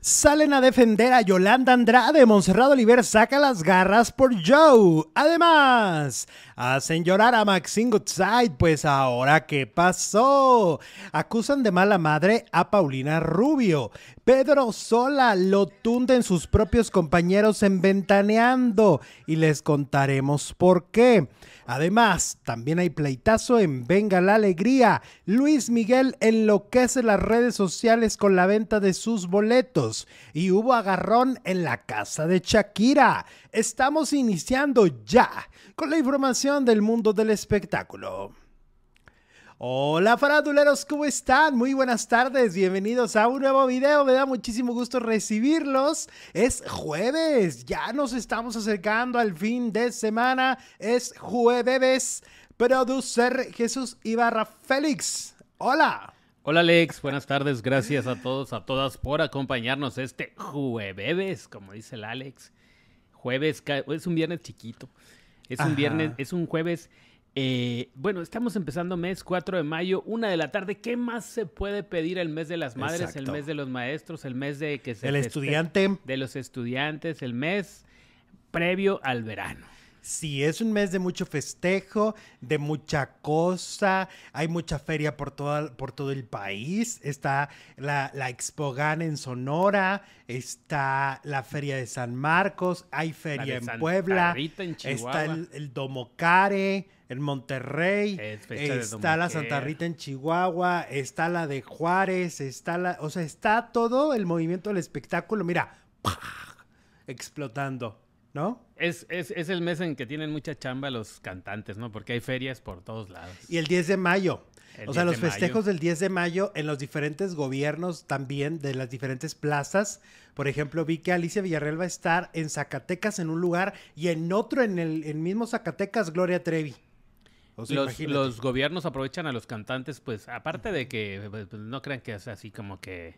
Salen a defender a Yolanda Andrade. Monserrado Oliver saca las garras por Joe. Además, hacen llorar a Maxine Goodside. Pues ahora, ¿qué pasó? Acusan de mala madre a Paulina Rubio. Pedro Sola lo tunden sus propios compañeros en Ventaneando. Y les contaremos por qué. Además, también hay pleitazo en Venga la Alegría. Luis Miguel enloquece las redes sociales con la venta de sus boletos. Y hubo agarrón en la casa de Shakira. Estamos iniciando ya con la información del mundo del espectáculo. Hola faraduleros, ¿cómo están? Muy buenas tardes, bienvenidos a un nuevo video, me da muchísimo gusto recibirlos. Es jueves, ya nos estamos acercando al fin de semana, es jueves. Producer Jesús Ibarra Félix, hola. Hola Alex, buenas tardes, gracias a todos, a todas por acompañarnos este jueves, como dice el Alex. Jueves, es un viernes chiquito, es un viernes, es un jueves eh, bueno, estamos empezando mes 4 de mayo, una de la tarde. ¿Qué más se puede pedir el mes de las madres, el mes de los maestros, el mes de que se el estudiante. de los estudiantes, el mes previo al verano? Sí, es un mes de mucho festejo, de mucha cosa, hay mucha feria por, por todo el país, está la, la Expogan en Sonora, está la Feria de San Marcos, hay feria en Puebla, está el, el Domocare, en Monterrey, está la Santa Rita en Chihuahua, está la de Juárez, está la, o sea, está todo el movimiento del espectáculo, mira, explotando. ¿No? Es, es, es, el mes en que tienen mucha chamba los cantantes, ¿no? Porque hay ferias por todos lados. Y el 10 de mayo. o sea, los festejos del 10 de mayo en los diferentes gobiernos también de las diferentes plazas. Por ejemplo, vi que Alicia Villarreal va a estar en Zacatecas en un lugar y en otro, en el mismo Zacatecas, Gloria Trevi. los, los, gobiernos aprovechan a los cantantes, pues aparte de que pues, no crean que es así como que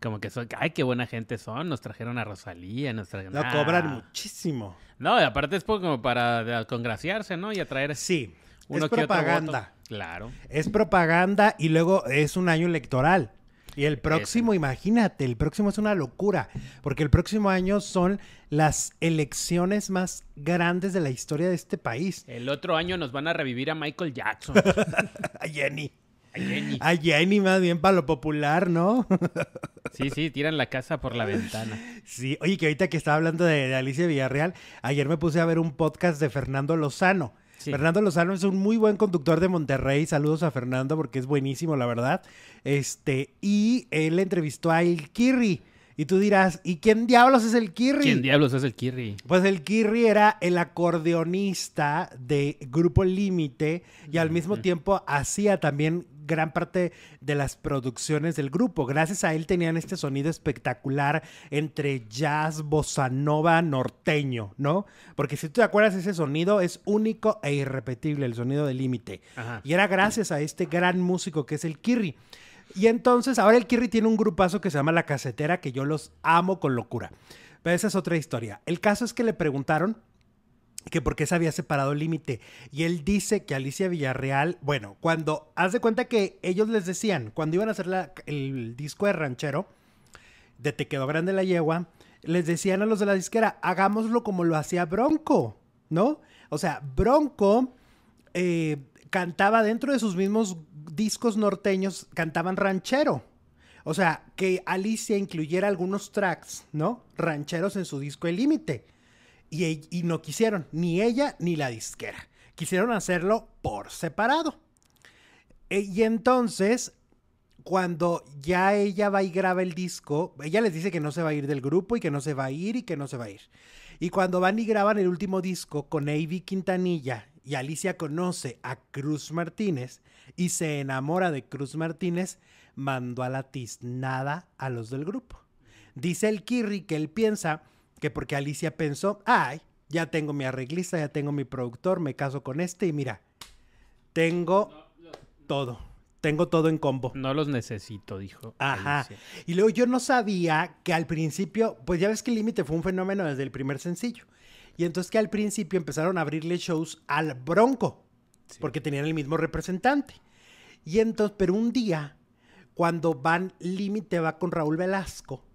como que son, ay, qué buena gente son, nos trajeron a Rosalía, nos trajeron... No, cobran muchísimo. No, y aparte es como para congraciarse, ¿no? Y atraer... Sí, es propaganda. Claro. Es propaganda y luego es un año electoral. Y el próximo, imagínate, el próximo es una locura, porque el próximo año son las elecciones más grandes de la historia de este país. El otro año nos van a revivir a Michael Jackson. a Jenny. A Jenny. A Jenny, más bien para lo popular, ¿no? sí, sí, tiran la casa por la ventana. Sí, oye, que ahorita que estaba hablando de, Alicia Villarreal, ayer me puse a ver un podcast de Fernando Lozano. Fernando Lozano es un muy buen conductor de Monterrey. Saludos a Fernando porque es buenísimo, la verdad. Este, y él entrevistó a El Kirri. Y tú dirás, ¿y quién diablos es el Kirri? ¿Quién diablos es el Kirri? Pues el Kirri era el acordeonista de Grupo Límite y al mismo tiempo hacía también gran parte de las producciones del grupo. Gracias a él tenían este sonido espectacular entre jazz, bossa nova, norteño, ¿no? Porque si tú te acuerdas, ese sonido es único e irrepetible, el sonido del límite. Y era gracias a este gran músico que es el Kirri. Y entonces, ahora el Kirri tiene un grupazo que se llama La Casetera, que yo los amo con locura. Pero esa es otra historia. El caso es que le preguntaron que por qué se había separado el límite. Y él dice que Alicia Villarreal, bueno, cuando, haz de cuenta que ellos les decían, cuando iban a hacer el disco de ranchero, de Te quedó grande la yegua, les decían a los de la disquera, hagámoslo como lo hacía Bronco, ¿no? O sea, Bronco eh, cantaba dentro de sus mismos discos norteños, cantaban ranchero. O sea, que Alicia incluyera algunos tracks, ¿no? Rancheros en su disco El Límite. Y, no quisieron, ni ella ni la disquera. Quisieron hacerlo por separado. E, y entonces, cuando ya ella va y graba el disco, ella les dice que no se va a ir del grupo y que no se va a ir y que no se va a ir. Y cuando van y graban el último disco con Avi Quintanilla y Alicia conoce a Cruz Martínez y se enamora de Cruz Martínez, mandó a la tiznada a los del grupo. Dice el Kirri que él piensa que porque Alicia pensó, ay, ya tengo mi arreglista, ya tengo mi productor, me caso con este y mira, tengo todo. Tengo todo en combo. No los necesito, dijo. Ajá. Y luego yo no sabía que al principio, pues ya ves que el límite fue un fenómeno desde el primer sencillo. Y entonces que al principio empezaron a abrirle shows al Bronco, porque tenían el mismo representante. Y entonces, pero un día, cuando van, Límite va con Raúl Velasco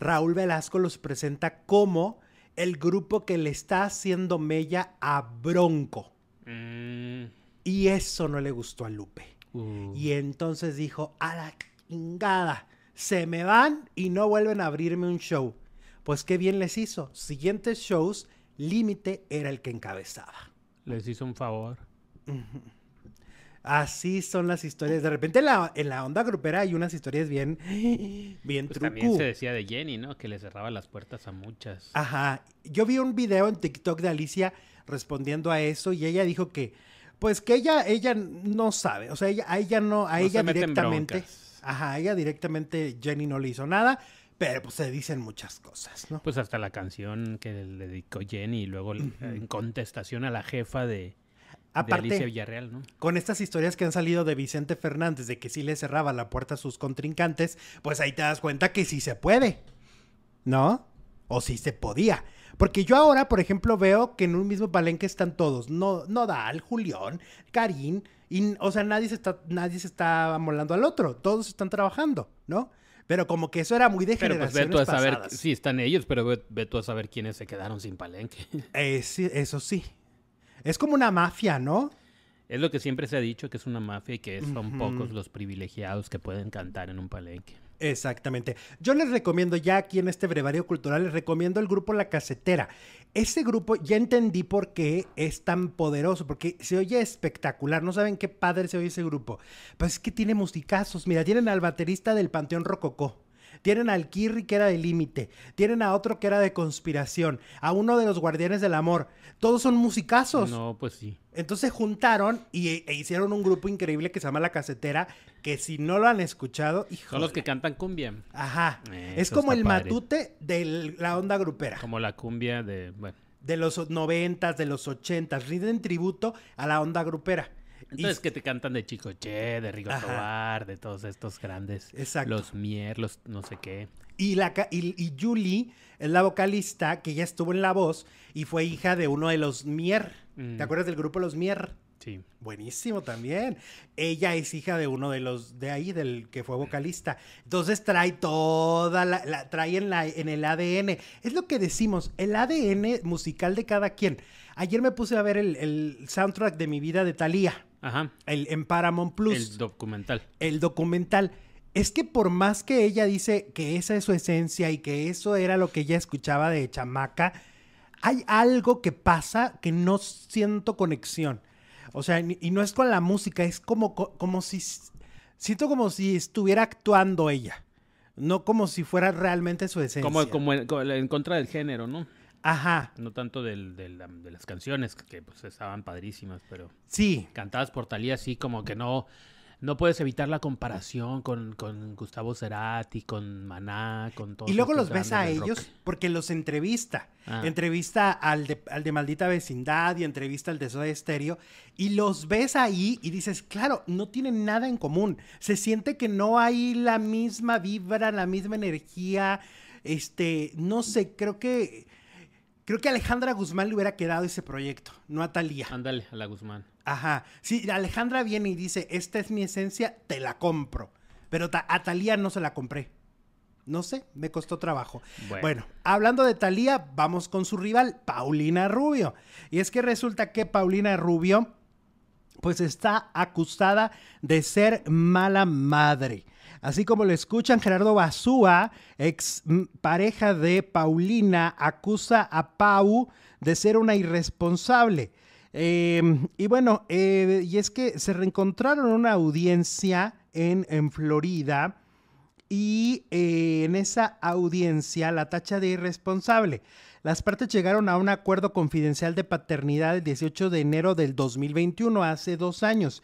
Raúl Velasco los presenta como el grupo que le está haciendo mella a Bronco. Mm, Y eso no le gustó a Lupe. uh, Y entonces dijo, a la chingada, se me van y no vuelven a abrirme un show. Pues qué bien les hizo. Siguientes shows, Límite era el que encabezaba. les hizo un favor. Así son las historias. De repente en la, en la onda grupera hay unas historias bien, bien Pues trucu. también se decía de Jenny, ¿no? Que le cerraba las puertas a muchas. Ajá. Yo vi un video en TikTok de Alicia respondiendo a eso y ella dijo que, pues que ella, ella no sabe, o sea, ella, a ella no, a No ella directamente, ajá, a ella directamente Jenny no le hizo nada, pero pues se dicen muchas cosas, ¿no? Pues hasta la canción que le dedicó Jenny y luego en contestación a la jefa de, de Aparte, Alicia Villarreal, ¿no? con estas historias que han salido de Vicente Fernández de que sí le cerraba la puerta a sus contrincantes, pues ahí te das cuenta que sí se puede, ¿no? O sí se podía. Porque yo ahora, por ejemplo, veo que en un mismo palenque están todos. No, Nodal, Julián, Karim. Y, o sea, nadie se, está, nadie se está amolando al otro. Todos están trabajando, ¿no? Pero como que eso era muy de Pero pues ve generaciones tú a saber, pasadas. sí están ellos, pero ve, ve tú a saber quiénes se quedaron sin palenque. Eh, sí, eso sí. Es como una mafia, ¿no? Es lo que siempre se ha dicho, que es una mafia y que son pocos los privilegiados que pueden cantar en un palenque. Exactamente. Yo les recomiendo ya aquí en este brevario cultural, les recomiendo el grupo La Casetera. Ese grupo ya entendí por qué es tan poderoso, porque se oye espectacular. No saben qué padre se oye ese grupo. Pues es que tiene musicazos. Mira, tienen al baterista del Panteón Rococó. Tienen al Kirri que era de límite. Tienen a otro que era de conspiración. A uno de los guardianes del amor. Todos son musicazos. No, pues sí. Entonces juntaron y, e hicieron un grupo increíble que se llama La Casetera. Que si no lo han escuchado, Son los que cantan cumbia, Ajá. Es como el padre. matute de la onda grupera. como la cumbia de... Bueno, De los noventas, de los ochentas. Rinden tributo a la onda grupera. Y- entonces que te cantan de Chicoche, de Rigo. Tobar, de todos estos grandes... Exacto. Los Mier, los no sé qué. Y, la, y, y Julie es la vocalista que ya estuvo en La Voz y fue hija de uno de los Mier. Mm. ¿Te acuerdas del grupo Los Mier? Sí. Buenísimo también. Ella es hija de uno de los de ahí, del que fue vocalista. Entonces trae toda la, la- trae en, la, en el ADN. Es lo que decimos, el ADN musical de cada quien. Ayer me puse a ver el, el soundtrack de mi vida de Thalía, Ajá. el, en Paramount Plus El documental. el documental. Es que por más que ella dice que esa es su esencia y que eso era lo que ella escuchaba de chamaca, hay algo que pasa que no siento conexión. O sea, y no es con la música, es como, co- como si... Siento como si estuviera actuando ella, no como si fuera realmente su esencia. Como, como en, como en contra del género, ¿no? Ajá, No tanto del, del- de las canciones, que pues estaban padrísimas, pero sí, cantadas por Talía así como que no... No puedes evitar la comparación con, con Gustavo Cerati, con Maná, con todos Y luego los ves a rock. ellos porque los entrevista. Ah. Entrevista al de, al de Maldita Vecindad y entrevista al de Soda Stereo. Y los ves ahí y dices, claro, no tienen nada en común. Se siente que no hay la misma vibra, la misma energía. Este, no sé, creo que. Creo que a Alejandra Guzmán le hubiera quedado ese proyecto, no a Talía. Ándale, a la Guzmán. Ajá. Si Alejandra viene y dice, esta es mi esencia, te la compro. Pero a Talía no se la compré. No sé, me costó trabajo. Bueno. Bueno, hablando de Talía, vamos con su rival, Paulina Rubio. Y es que resulta que Paulina Rubio, pues está acusada de ser mala madre. Así como lo escuchan, Gerardo Basúa, ex mm, pareja de Paulina, acusa a Pau de ser una irresponsable. Eh, y bueno, eh, y es que se reencontraron en una audiencia en, en Florida y eh, en esa audiencia la tacha de irresponsable. Las partes llegaron a un acuerdo confidencial de paternidad el 18 de enero del 2021, hace dos años.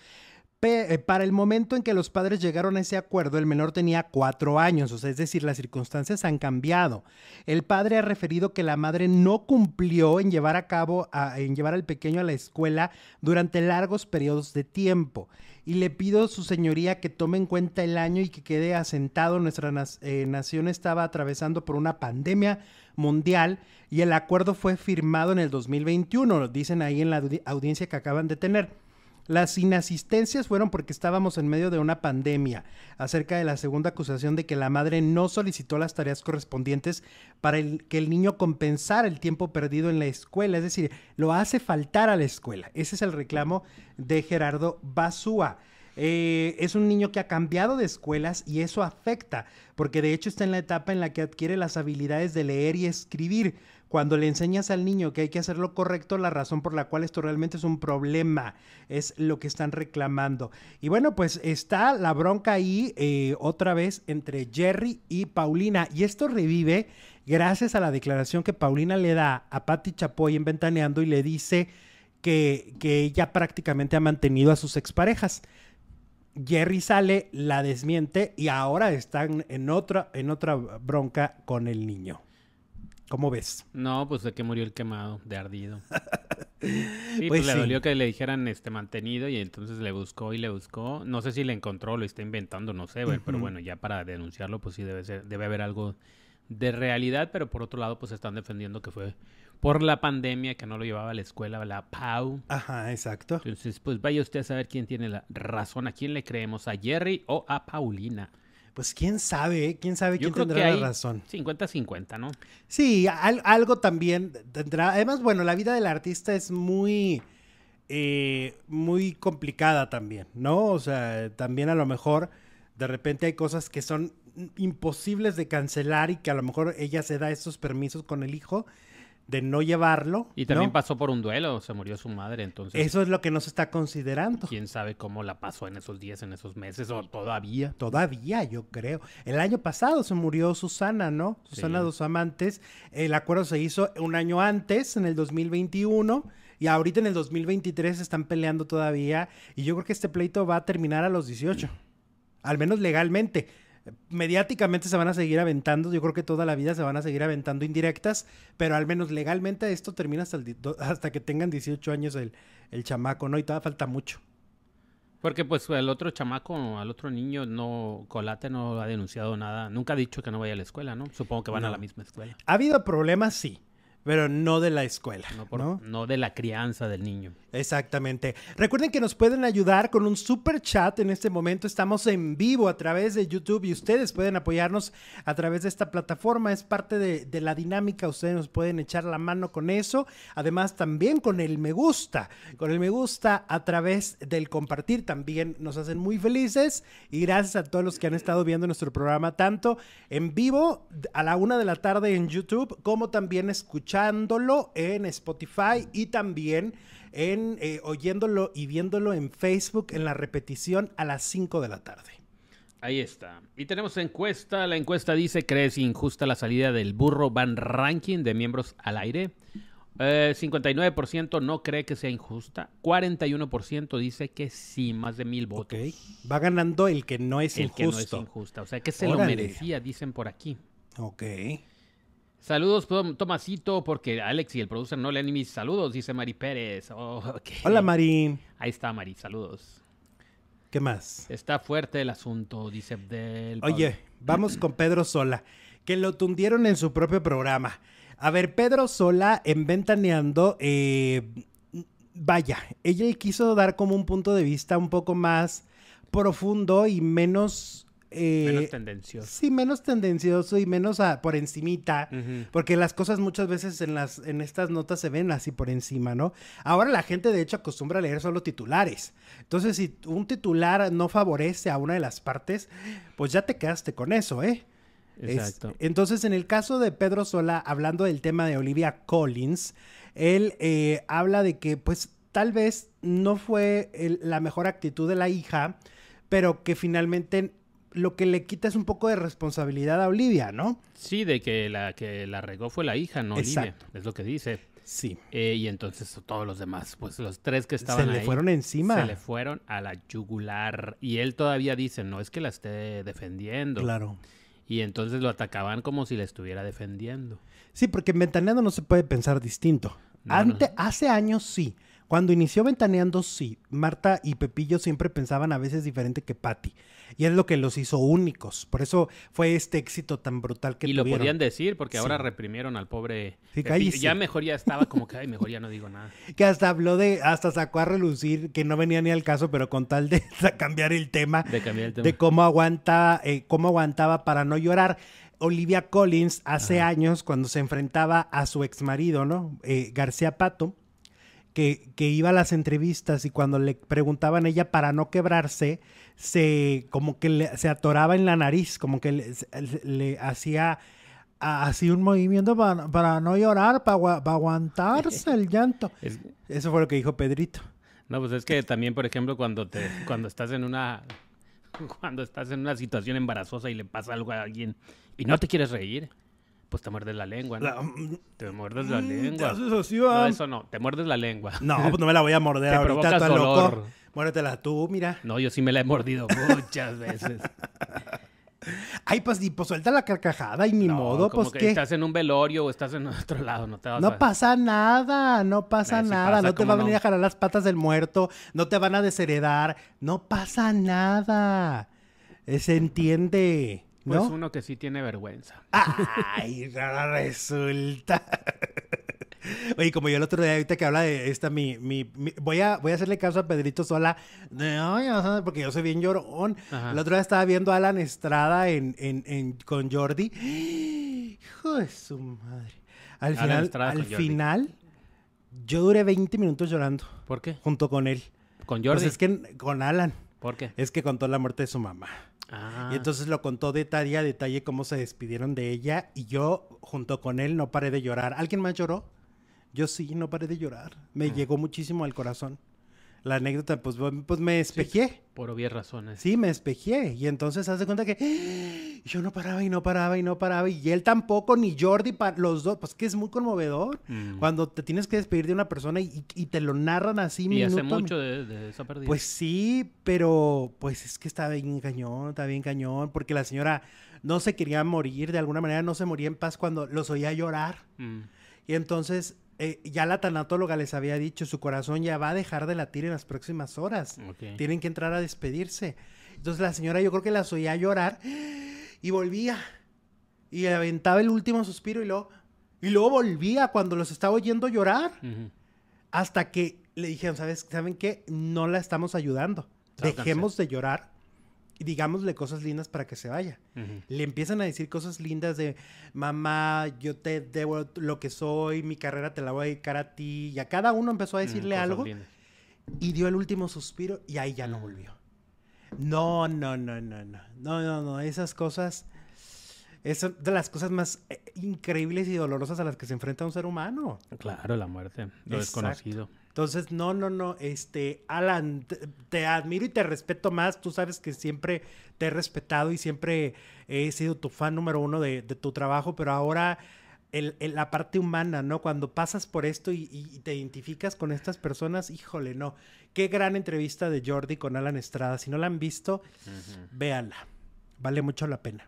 Eh, para el momento en que los padres llegaron a ese acuerdo, el menor tenía cuatro años, o sea, es decir, las circunstancias han cambiado. El padre ha referido que la madre no cumplió en llevar a cabo, a- en llevar al pequeño a la escuela durante largos periodos de tiempo. Y le pido, su señoría, que tome en cuenta el año y que quede asentado. Nuestra eh, nación estaba atravesando por una pandemia mundial y el acuerdo fue firmado en el 2021, lo dicen ahí en la audi- audiencia que acaban de tener. Las inasistencias fueron porque estábamos en medio de una pandemia, acerca de la segunda acusación de que la madre no solicitó las tareas correspondientes para que el niño compensara el tiempo perdido en la escuela, es decir, lo hace faltar a la escuela. Ese es el reclamo de Gerardo Basúa. Eh, es un niño que ha cambiado de escuelas y eso afecta, porque de hecho está en la etapa en la que adquiere las habilidades de leer y escribir. Cuando le enseñas al niño que hay que hacer lo correcto, la razón por la cual esto realmente es un problema es lo que están reclamando. Y bueno, pues está la bronca ahí eh, otra vez entre Jerry y Paulina. Y esto revive gracias a la declaración que Paulina le da a Patti Chapoy en Ventaneando y le dice que, que ella prácticamente ha mantenido a sus exparejas. Jerry sale, la desmiente y ahora están en otra, en otra bronca con el niño. ¿Cómo ves? No, pues de que murió el quemado, de ardido. Sí, pues, pues le dolió que le dijeran este mantenido y entonces le buscó y le buscó. No sé si le encontró, lo está inventando, no sé, pero bueno, ya para denunciarlo, pues sí debe ser, debe haber algo de realidad, pero por otro lado, pues están defendiendo que fue por la pandemia que no lo llevaba a la escuela, la PAU. Ajá, exacto. Entonces, pues vaya usted a saber quién tiene la razón, a quién le creemos, a Jerry o a Paulina. Pues quién sabe, ¿eh? quién sabe quién tendrá la razón. 50-50, ¿no? Sí, algo también tendrá. Además, bueno, la vida del artista es muy, eh, muy complicada también, ¿no? O sea, también a lo mejor de repente hay cosas que son imposibles de cancelar y que a lo mejor ella se da esos permisos con el hijo de no llevarlo. Y también pasó por un duelo, se murió su madre, entonces. Eso es lo que no se está considerando. Quién sabe cómo la pasó en esos días, en esos meses, o todavía. Todavía, yo creo. El año pasado se murió Susana, ¿no? Susana dos amantes. El acuerdo se hizo un año antes, en el 2021. Y ahorita en el 2023 están peleando todavía. Y yo creo que este pleito va a terminar a los 18. Al menos legalmente mediáticamente se van a seguir aventando, yo creo que toda la vida se van a seguir aventando indirectas, pero al menos legalmente esto termina hasta, hasta que tengan 18 años el, el chamaco, ¿no? Y todavía falta mucho. Porque pues el otro chamaco, al otro niño, no, Colate no ha denunciado nada, nunca ha dicho que no vaya a la escuela, ¿no? Supongo que van a la misma escuela. Ha habido problemas, sí, pero no de la escuela. No, ¿no? de la crianza del niño. Exactamente. Recuerden que nos pueden ayudar con un super chat en este momento. Estamos en vivo a través de YouTube y ustedes pueden apoyarnos a través de esta plataforma. Es parte de, la dinámica. Ustedes nos pueden echar la mano con eso. Además, también con el me gusta. Con el me gusta a través del compartir también nos hacen muy felices. Y gracias a todos los que han estado viendo nuestro programa, tanto en vivo a la una de la tarde en YouTube, como también escuchándolo en Spotify y también en eh, oyéndolo y viéndolo en Facebook en la repetición a las 5 de la tarde. Ahí está. Y tenemos encuesta. La encuesta dice, ¿crees injusta la salida del burro Van Ranking de miembros al aire? 59% eh, no cree que sea injusta. 41% dice que sí, más de mil votos. Va ganando el que no es injusto. El que no es injusta. O sea, que se lo merecía, dicen por aquí. Ok. Saludos, Tomasito, porque Alex y el producer no le han mis saludos, dice Mari Pérez. Oh, Hola, Mari. Ahí está, Mari, saludos. ¿Qué más? Está fuerte el asunto, dice Abdel. Oye, vamos con Pedro Sola, que lo tundieron en su propio programa. A ver, Pedro Sola, en Ventaneando, eh, vaya, ella quiso dar como un punto de vista un poco más profundo y menos eh, menos tendencioso. Sí, menos tendencioso y menos por encimita, porque las cosas muchas veces en, las, en estas notas se ven así por encima, ¿no? Ahora la gente de hecho acostumbra a leer solo titulares. Entonces, si un titular no favorece a una de las partes, pues ya te quedaste con eso, ¿eh? Exacto. entonces, en el caso de Pedro Sola, hablando del tema de Olivia Collins, él eh, habla de que pues tal vez no fue la mejor actitud de la hija, pero que finalmente lo que le quita es un poco de responsabilidad a Olivia, ¿no? Sí, de que la que la regó fue la hija, no Olivia. Es lo que dice. Sí. Eh, y entonces todos los demás, pues los tres que estaban Se le fueron encima. Se le fueron a la yugular. Y él todavía dice, no es que la esté defendiendo. Claro. Y entonces lo atacaban como si la estuviera defendiendo. Sí, porque en Ventaneando no se puede pensar distinto. Antes, Hace años sí. Cuando inició Ventaneando, sí. Marta y Pepillo siempre pensaban a veces diferente que Patty. Y es lo que los hizo únicos. Por eso fue este éxito tan brutal que y tuvieron. lo podían decir, porque Sí. ahora reprimieron al pobre. Sí, Pepillo. ya mejor ya estaba como que, ay, mejor ya no digo nada. Que hasta habló de, hasta sacó a relucir, que no venía ni al caso, pero con tal de cambiar el tema, De cambiar el tema. de cómo aguanta, eh, cómo aguantaba para no llorar. Olivia Collins hace años, cuando se enfrentaba a su ex marido, ¿no? Eh, García Pato, que, que iba a las entrevistas y cuando le preguntaban a ella para no quebrarse, se como que le- se atoraba en la nariz, como que le, le hacía así un movimiento para, para no llorar, para, para aguantarse el llanto. Es- Eso fue lo que dijo Pedrito. no, pues es que también, por ejemplo, cuando te, cuando estás en una, cuando estás en una situación embarazosa y le pasa algo a alguien y no te quieres reír, pues te muerdes la lengua, ¿no? La- mm, Te muerdes la te lengua. así, No, eso no, te muerdes la lengua. No, pues no me la voy a morder Te ahorita, provocas está loco. dolor. Muérdetela tú, mira. No, yo sí me la he mordido muchas veces. Ay, pues, y, pues suelta la carcajada y ni No, modo, como pues que qué. estás en un velorio o estás en otro lado, no te vas No a... pasa nada, no pasa Eh, nada, pasa, no te ¿cómo va a venir no? a jalar las patas del muerto, no te van a desheredar, no pasa nada. Se entiende, Pues ¿no? uno que sí tiene vergüenza. Ay, ahora resulta. Oye, como yo el otro día, ahorita que habla de esta, mi, mi, mi- voy, a, voy a hacerle caso a Pedrito Sola, sabes, porque yo soy bien llorón. Ajá. El otro día estaba viendo a Alan Estrada en, en, en- con Jordi. Hijo de su madre. Al Alan final, al final, yo duré 20 minutos llorando ¿Por qué? junto con él. Con Pues Jordi. es que con Alan, ¿Por qué? es que contó la muerte de su mamá. Ah, Y entonces lo contó detalle a detalle cómo se despidieron de ella y yo junto con él no paré de llorar. ¿Alguien más lloró? Yo sí, no paré de llorar. Me llegó muchísimo al corazón. La anécdota, pues, pues me despejé. por obvias razones. Sí, me despejé. Y entonces haz de cuenta que yo no paraba y no paraba y no paraba. Y él tampoco, ni Jordi, los dos. Pues que es muy conmovedor. Mm. Cuando te tienes que despedir de una persona y, y te lo narran así y minuto hace mucho de, de esa pérdida. pues sí, pero pues es que está bien cañón, está bien cañón, porque la señora no se quería morir, de alguna manera no se moría en paz cuando los oía llorar. Mm. Y entonces eh, ya la tanatóloga les había dicho, su corazón ya va a dejar de latir en las próximas horas. Ok. Tienen que entrar a despedirse. Entonces la señora yo creo que las oía llorar y volvía. Y aventaba el último suspiro y luego, y luego volvía cuando los estaba oyendo llorar. Hasta que le dijeron, ¿sabes? ¿saben qué? No la estamos ayudando. Dejemos de llorar y digámosle cosas lindas para que se vaya. Le empiezan a decir cosas lindas de, mamá, yo te debo lo que soy, mi carrera te la voy a dedicar a ti. Y a cada uno empezó a decirle algo lindas. y dio el último suspiro y ahí ya no volvió. No, no, no, no, no. No, no, no. Esas cosas... Es de las cosas más eh, increíbles y dolorosas a las que se enfrenta un ser humano. Claro, la muerte, lo Exacto. desconocido. Entonces, no, no, no, este, Alan, te, te admiro y te respeto más. Tú sabes que siempre te he respetado y siempre he sido tu fan número uno de, de tu trabajo, pero ahora el- el- la parte humana, ¿no? Cuando pasas por esto y te identificas con estas personas, híjole, no. Qué gran entrevista de Jordi con Alan Estrada. Si no la han visto, Ujú. véanla. Vale mucho la pena.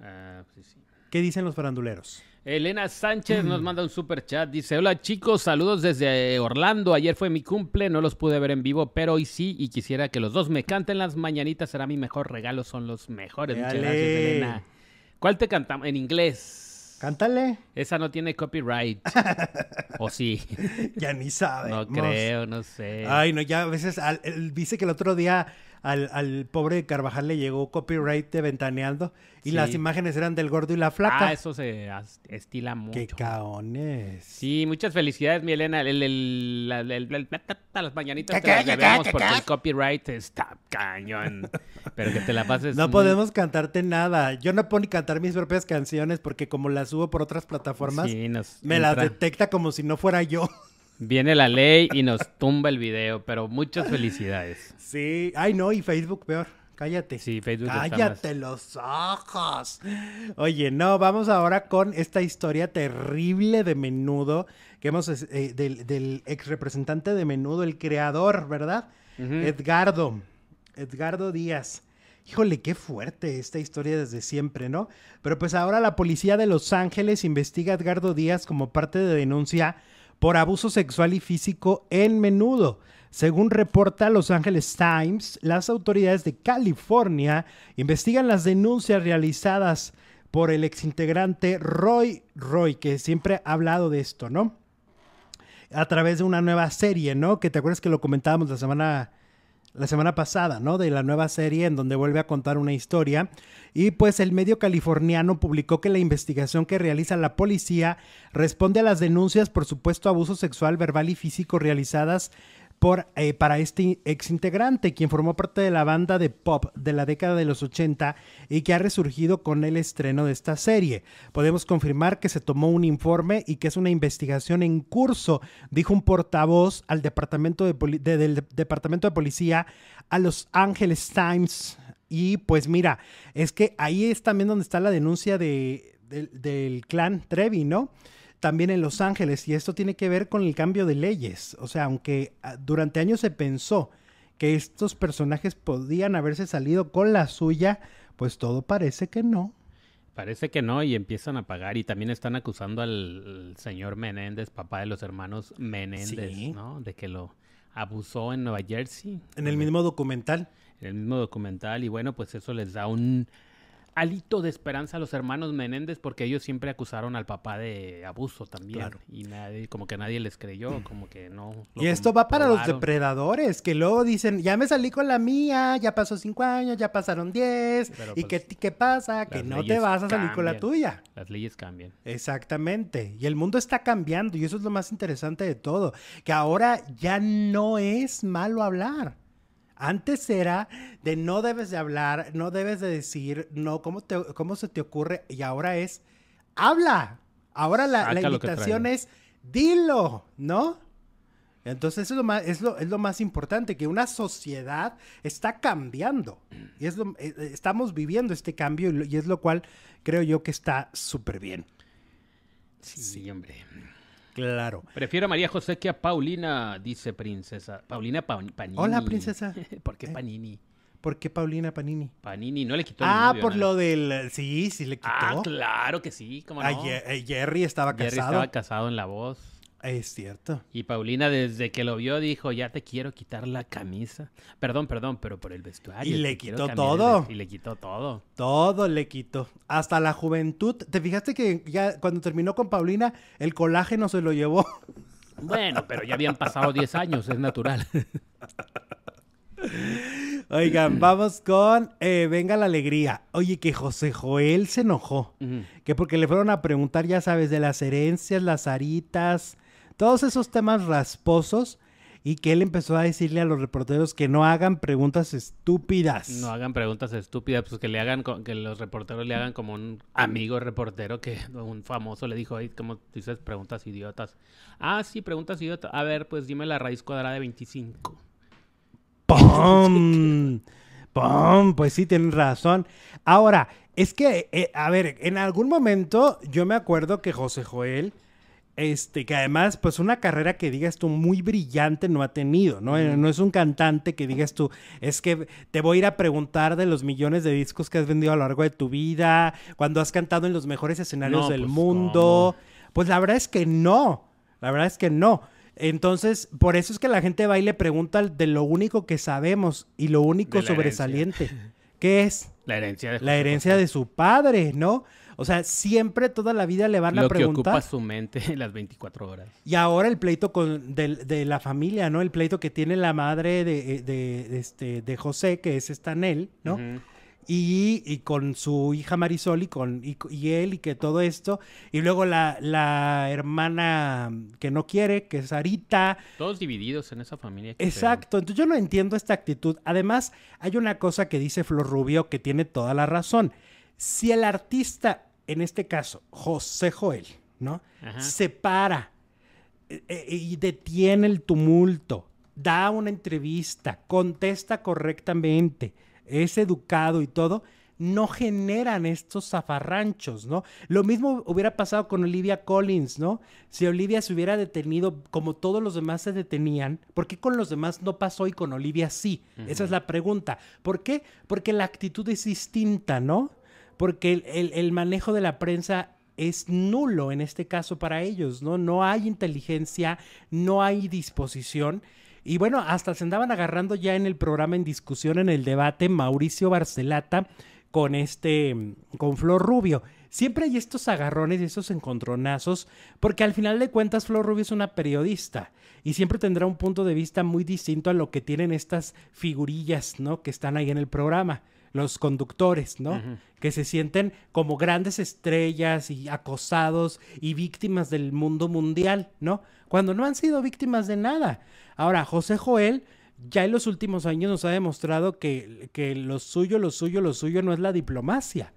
Ah, sí, sí. ¿Qué dicen los faranduleros? Elena Sánchez nos manda un super chat. Dice: Hola chicos, saludos desde Orlando. Ayer fue mi cumple, no los pude ver en vivo, pero hoy sí. Y quisiera que los dos me canten las mañanitas. Será mi mejor regalo, son los mejores. Muchas gracias, Elena. ¿Cuál te cantamos? En inglés. Cántale. Esa no tiene copyright. ¿O sí? ya ni sabe. No creo, no sé. Ay, no, ya a veces, al- dice que el otro día al, al pobre Carvajal le llegó copyright de Ventaneando y Sí. las imágenes eran del gordo y la flaca. Ah, eso se estila mucho. ¡Qué caones! Sí, muchas felicidades, mi Elena. El, el- la- el- el- el- las mañanitas ¿Qué, te las debemos porque qué? el copyright está cañón. Pero que te la pases No muy- podemos cantarte nada. Yo no puedo ni cantar mis propias canciones porque como las subo por otras plataformas, Sí, nos me las detecta como si no fuera yo. Viene la ley y nos tumba el video, pero muchas felicidades. Sí. Ay, no, y Facebook peor. Cállate. Sí, Facebook Cállate los ojos. Oye, no, vamos ahora con esta historia terrible de Menudo, que hemos, eh, del, del ex representante de Menudo, el creador, ¿verdad? Edgardo, Edgardo Díaz. Híjole, qué fuerte esta historia desde siempre, ¿no? Pero pues ahora la policía de Los Ángeles investiga a Edgardo Díaz como parte de denuncia por abuso sexual y físico en menudo. Según reporta Los Angeles Times, las autoridades de California investigan las denuncias realizadas por el exintegrante Roy Roy, que siempre ha hablado de esto, ¿no? A través de una nueva serie, ¿no? Que te acuerdas que lo comentábamos la semana la semana pasada, ¿no? De la nueva serie en donde vuelve a contar una historia. Y pues el medio californiano publicó que la investigación que realiza la policía responde a las denuncias por supuesto abuso sexual, verbal y físico realizadas por, eh, para este ex integrante, quien formó parte de la banda de pop de la década de los 80 y que ha resurgido con el estreno de esta serie. Podemos confirmar que se tomó un informe y que es una investigación en curso, dijo un portavoz al departamento de del departamento de policía a Los Angeles Times. Y pues mira, es que ahí es también donde está la denuncia de, del clan Trevi, ¿no? También en Los Ángeles y esto tiene que ver con el cambio de leyes. O sea, aunque ah, durante años se pensó que estos personajes podían haberse salido con la suya, pues todo parece que no. Parece que no y empiezan a pagar y también están acusando al señor Menéndez, papá de los hermanos Menéndez, ¿no? De que lo abusó en Nueva Jersey. En el mismo documental. En el mismo documental y bueno, pues eso les da un alito de esperanza a los hermanos Menéndez porque ellos siempre acusaron al papá de abuso también. Y nadie, como que nadie les creyó, como que no. Y esto va para los depredadores, que luego dicen, ya me salí con la mía, ya pasó cinco años, ya pasaron diez, ¿y pues, qué, qué pasa? Que no te vas a salir con la tuya. Las leyes cambian. Exactamente. Y el mundo está cambiando, y eso es lo más interesante de todo, que ahora ya no es malo hablar. Antes era de no debes de hablar, no debes de decir, no, ¿cómo, te, cómo se te ocurre? Y ahora es, habla. Ahora la, invitación es, dilo, ¿no? Entonces eso es lo, más, es, lo, es lo más importante, que una sociedad está cambiando. Y es lo, eh, eh, estamos viviendo este cambio y es lo cual creo yo que está súper bien. sí, hombre. Claro. Prefiero a María José que a Paulina, dice Princesa. Paulina Panini. Hola, Princesa. ¿Por qué eh, Panini? ¿Por qué Paulina Panini? Panini, no le quitó Ah, por lo del. Sí, sí le quitó. Ah, claro que sí, ¿cómo no? Eh, Jerry estaba casado. Jerry estaba casado en la voz. Es cierto. Y Paulina desde que lo vio dijo, ya te quiero quitar la camisa. Perdón, perdón, pero por el vestuario. Y le quitó todo. Y le quitó todo. Todo le quitó. Hasta la juventud. ¿Te fijaste que ya cuando terminó con Paulina, el colágeno se lo llevó? Bueno, pero ya habían pasado 10 años, es natural. Oigan, vamos con eh, Venga la Alegría. Oye, que José Joel se enojó. Que porque le fueron a preguntar, ya sabes, de las herencias, las aritas, todos esos temas rasposos y que él empezó a decirle a los reporteros que no hagan preguntas estúpidas. No hagan preguntas estúpidas, pues que le hagan, que los reporteros le hagan como un amigo reportero que un famoso le dijo, ahí como dices preguntas idiotas. Ah, sí, preguntas idiotas. A ver, pues dime la raíz cuadrada de 25. ¡Pum! ¡Pum! Pues sí, tienen razón. Ahora, es que, eh, a ver, en algún momento yo me acuerdo que José Joel este, que además, pues una carrera que digas tú muy brillante no ha tenido, ¿no? No es un cantante que digas tú, es que te voy a ir a preguntar de los millones de discos que has vendido a lo largo de tu vida, cuando has cantado en los mejores escenarios del pues, mundo. Pues la verdad es que no, la verdad es que no. Entonces, por eso es que la gente va y le pregunta de lo único que sabemos y lo único sobresaliente. ¿Qué es? La herencia de La herencia de su padre, ¿no? O sea, siempre toda la vida le van a preguntar. Lo que ocupa su mente las 24 horas. Y ahora el pleito con, de, la familia, ¿no? El pleito que tiene la madre de, de, este, de José, que es Estanel, ¿no? y, con su hija Marisol y, con, y, él y que todo esto. Y luego la, la, hermana que no quiere, que es Arita. Todos divididos en esa familia. Exacto. Entonces yo no entiendo esta actitud. Además, hay una cosa que dice Flor Rubio que tiene toda la razón. Si el artista, en este caso, José Joel, ¿no? Se para eh, eh, y detiene el tumulto, da una entrevista, contesta correctamente, es educado y todo, no generan estos zafarranchos, ¿no? Lo mismo hubiera pasado con Olivia Collins, ¿no? Si Olivia se hubiera detenido como todos los demás se detenían, ¿por qué con los demás no pasó y con Olivia sí? Esa es la pregunta. ¿Por qué? Porque la actitud es distinta, ¿no? Porque el, manejo de la prensa es nulo en este caso para ellos, ¿no? No hay inteligencia, no hay disposición. Y bueno, hasta se andaban agarrando ya en el programa en discusión, en el debate, Mauricio Barcelata con este, con Flor Rubio. Siempre hay estos agarrones y estos encontronazos, porque al final de cuentas Flor Rubio es una periodista y siempre tendrá un punto de vista muy distinto a lo que tienen estas figurillas, ¿no? Que están ahí en el programa los conductores, ¿no? Que se sienten como grandes estrellas y acosados y víctimas del mundo mundial, ¿no? Cuando no han sido víctimas de nada. Ahora, José Joel ya en los últimos años nos ha demostrado que, que lo suyo, lo suyo, lo suyo no es la diplomacia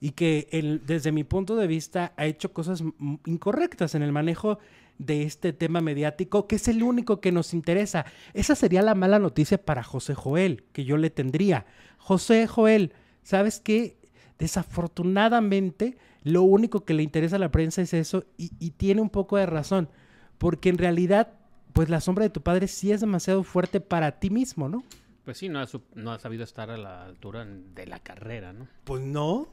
y que desde mi punto de vista ha hecho cosas incorrectas en el manejo de este tema mediático, que es el único que nos interesa. Esa sería la mala noticia para José Joel, que yo le tendría. José Joel, ¿sabes qué? Desafortunadamente, lo único que le interesa a la prensa es eso y, y tiene un poco de razón, porque en realidad, pues la sombra de tu padre sí es demasiado fuerte para ti mismo, ¿no? Pues sí, no ha, no ha sabido estar a la altura de la carrera, ¿no? Pues no.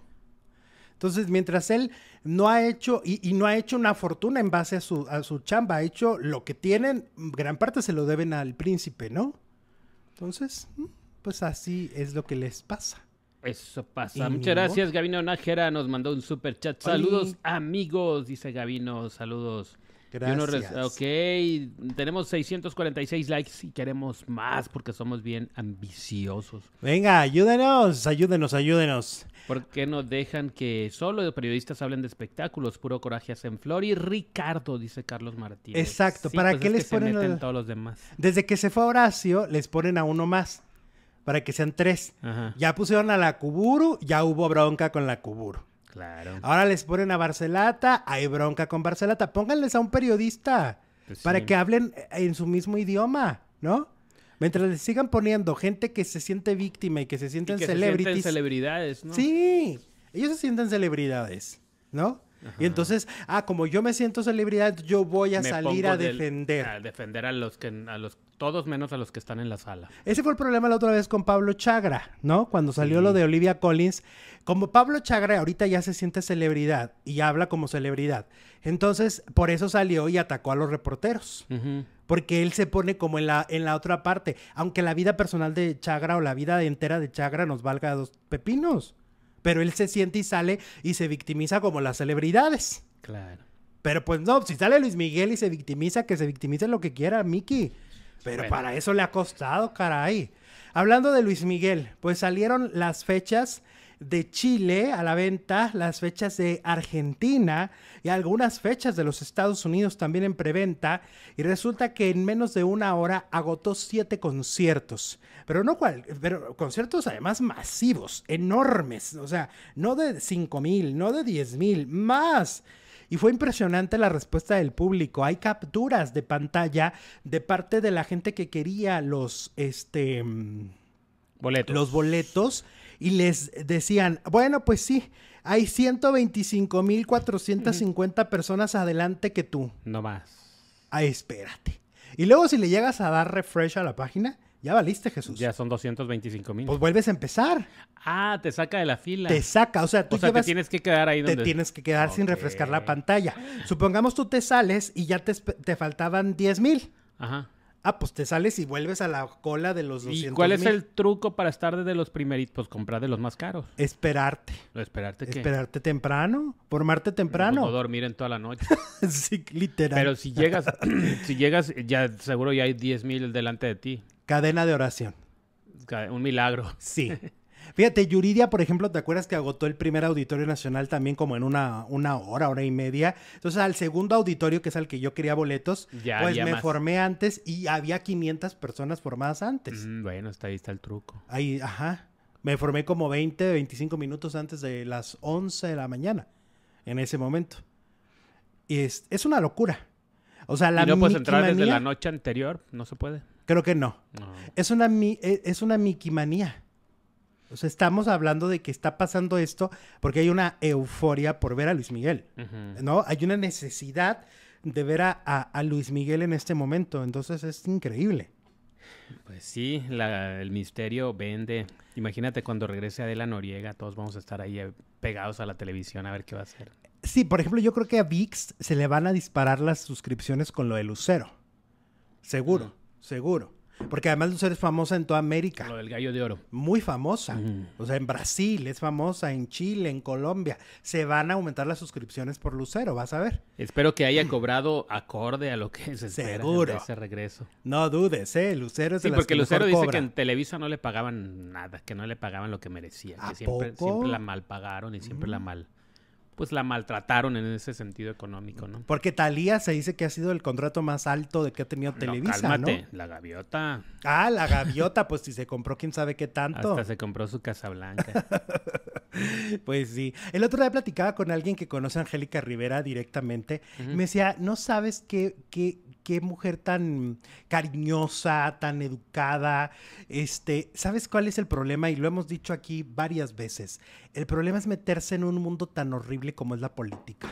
Entonces, mientras él no ha hecho, y, no ha hecho una fortuna en base a su, a su chamba, ha hecho lo que tienen, gran parte se lo deben al príncipe, ¿no? Entonces, mm, pues así es lo que les pasa. Eso pasa. Muchas gracias, Gabino Nájera. Nos mandó un super chat. Saludos, amigos, dice Gabino. Saludos. Gracias. Ok, tenemos 646 likes y queremos más porque somos bien ambiciosos. Venga, ayúdenos, ayúdenos, ayúdenos. ¿Por qué no dejan que solo los periodistas hablen de espectáculos? Puro coraje hacen Flor y Ricardo, dice Carlos Martínez. Exacto, ¿para pues qué les ponen todos los demás? Desde que se fue Horacio, les ponen a uno más para que sean tres. Ya pusieron a la Cuburu, ya hubo bronca con la Cuburu. Claro. Ahora les ponen a Barcelata, hay bronca con Barcelata. Pónganles a un periodista pues para que hablen en su mismo idioma, ¿no? Mientras les sigan poniendo gente que se siente víctima y que se sienten y celebridades, ¿no? Sí, ellos se sienten celebridades, ¿no? Y entonces, ah, como yo me siento celebridad, yo voy a salir a defender. a defender a los que a los todos menos a los que están en la sala. Ese fue el problema la otra vez con Pablo Chagra, ¿no? Cuando salió lo de Olivia Collins, como Pablo Chagra ahorita ya se siente celebridad y habla como celebridad. Entonces, por eso salió y atacó a los reporteros. Porque él se pone como en la, en la otra parte. Aunque la vida personal de Chagra o la vida entera de Chagra nos valga dos pepinos. Pero él se siente y sale y se victimiza como las celebridades. Claro. Pero pues no, si sale Luis Miguel y se victimiza, que se victimice lo que quiera, Miki. Pero para eso le ha costado, caray. Hablando de Luis Miguel, pues salieron las fechas de Chile a la venta, las fechas de Argentina y algunas fechas de los Estados Unidos también en preventa. Y resulta que en menos de una hora agotó siete conciertos. Pero no cual, pero conciertos además masivos, enormes. O sea, no de cinco mil, no de diez mil, más. Y fue impresionante la respuesta del público. Hay capturas de pantalla de parte de la gente que quería los, este, boletos. Los boletos y les decían, bueno, pues sí, hay 125.450 personas adelante que tú. No más. Ah, espérate. Y luego si le llegas a dar refresh a la página, ya valiste, Jesús. Ya son 225 mil. Pues vuelves a empezar. Ah, te saca de la fila. Te saca, o sea, tú o sea, te tienes que quedar ahí donde... Te tienes que quedar sin refrescar la pantalla. Supongamos tú te sales y ya te, te faltaban 10 mil. Ajá. Ah, pues te sales y vuelves a la cola de los 200 ¿Y cuál es el truco para estar de los primeritos? Pues comprar de los más caros. Esperarte. ¿Esperarte qué? Esperarte temprano. Formarte temprano. No dormir en toda la noche. sí, literal. Pero si llegas, si llegas, ya seguro ya hay 10 mil delante de ti. Cadena de oración. Un milagro. Sí. Fíjate, Yuridia, por ejemplo, ¿te acuerdas que agotó el primer auditorio nacional también como en una, una hora, hora y media? Entonces, al segundo auditorio, que es al que yo quería boletos, pues me formé antes y había 500 personas formadas antes. Mm, bueno, está ahí está el truco. Ahí, ajá. Me formé como 20, 25 minutos antes de las 11 de la mañana, en ese momento. Y es, es una locura. O sea, la ¿Y no puedes entrar desde la noche anterior? ¿No se puede? Creo que no. Es una, e, es una miquimanía. O sea, estamos hablando de que está pasando esto porque hay una euforia por ver a Luis Miguel, ¿no? Hay una necesidad de ver a, Luis Miguel en este momento, entonces es increíble. Pues sí, el misterio vende. Imagínate cuando regrese Adela Noriega, todos vamos a estar ahí eh, pegados a la televisión a ver qué va a hacer. Sí, por ejemplo, yo creo que a VIX se le van a disparar las suscripciones con lo de Lucero. Seguro, seguro. Porque además Lucero es famosa en toda América. Lo del gallo de oro. Muy famosa. O sea, en Brasil es famosa, en Chile, en Colombia. Se van a aumentar las suscripciones por Lucero, vas a ver. Espero que haya cobrado acorde a lo que se espera Seguro. de ese regreso. No dudes, ¿eh? Lucero es de Sí, las porque que Lucero mejor dice cobra. que en Televisa no le pagaban nada, que no le pagaban lo que merecía, ¿A que siempre, poco? siempre la mal pagaron y siempre la mal, pues la maltrataron en ese sentido económico, ¿no? Porque Talía se dice que ha sido el contrato más alto de que ha tenido No, Televisa, cálmate, ¿no? la gaviota Ah, la gaviota, pues si se compró quién sabe qué tanto. hasta se compró su Casa Blanca. Pues sí. El otro día platicaba con alguien que conoce a Angélica Rivera directamente. y Me decía, no sabes qué, qué, qué mujer tan cariñosa, tan educada. Este, ¿sabes cuál es el problema? Y lo hemos dicho aquí varias veces. El problema es meterse en un mundo tan horrible como es la política.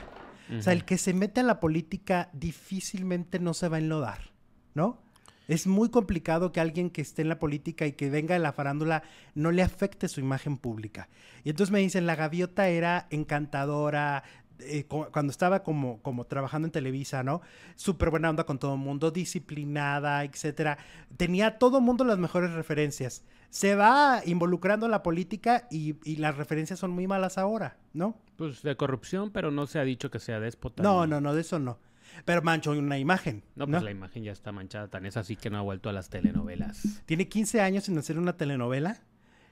O sea, el que se mete a la política difícilmente no se va a enlodar, ¿no? Es muy complicado que alguien que esté en la política y que venga de la farándula no le afecte su imagen pública. Y entonces me dicen, la gaviota era encantadora, eh, cu- cuando estaba como, como trabajando en Televisa, ¿no? Súper buena onda con todo el mundo, disciplinada, etcétera. Tenía todo el mundo las mejores referencias. Se va involucrando en la política y, y las referencias son muy malas ahora, ¿no? pues de corrupción, pero no se ha dicho que sea déspota. No, no, no, de eso no. Pero mancho una imagen. No, pues la imagen ya está manchada, tan es así que no ha vuelto a las telenovelas. Tiene 15 años sin hacer una telenovela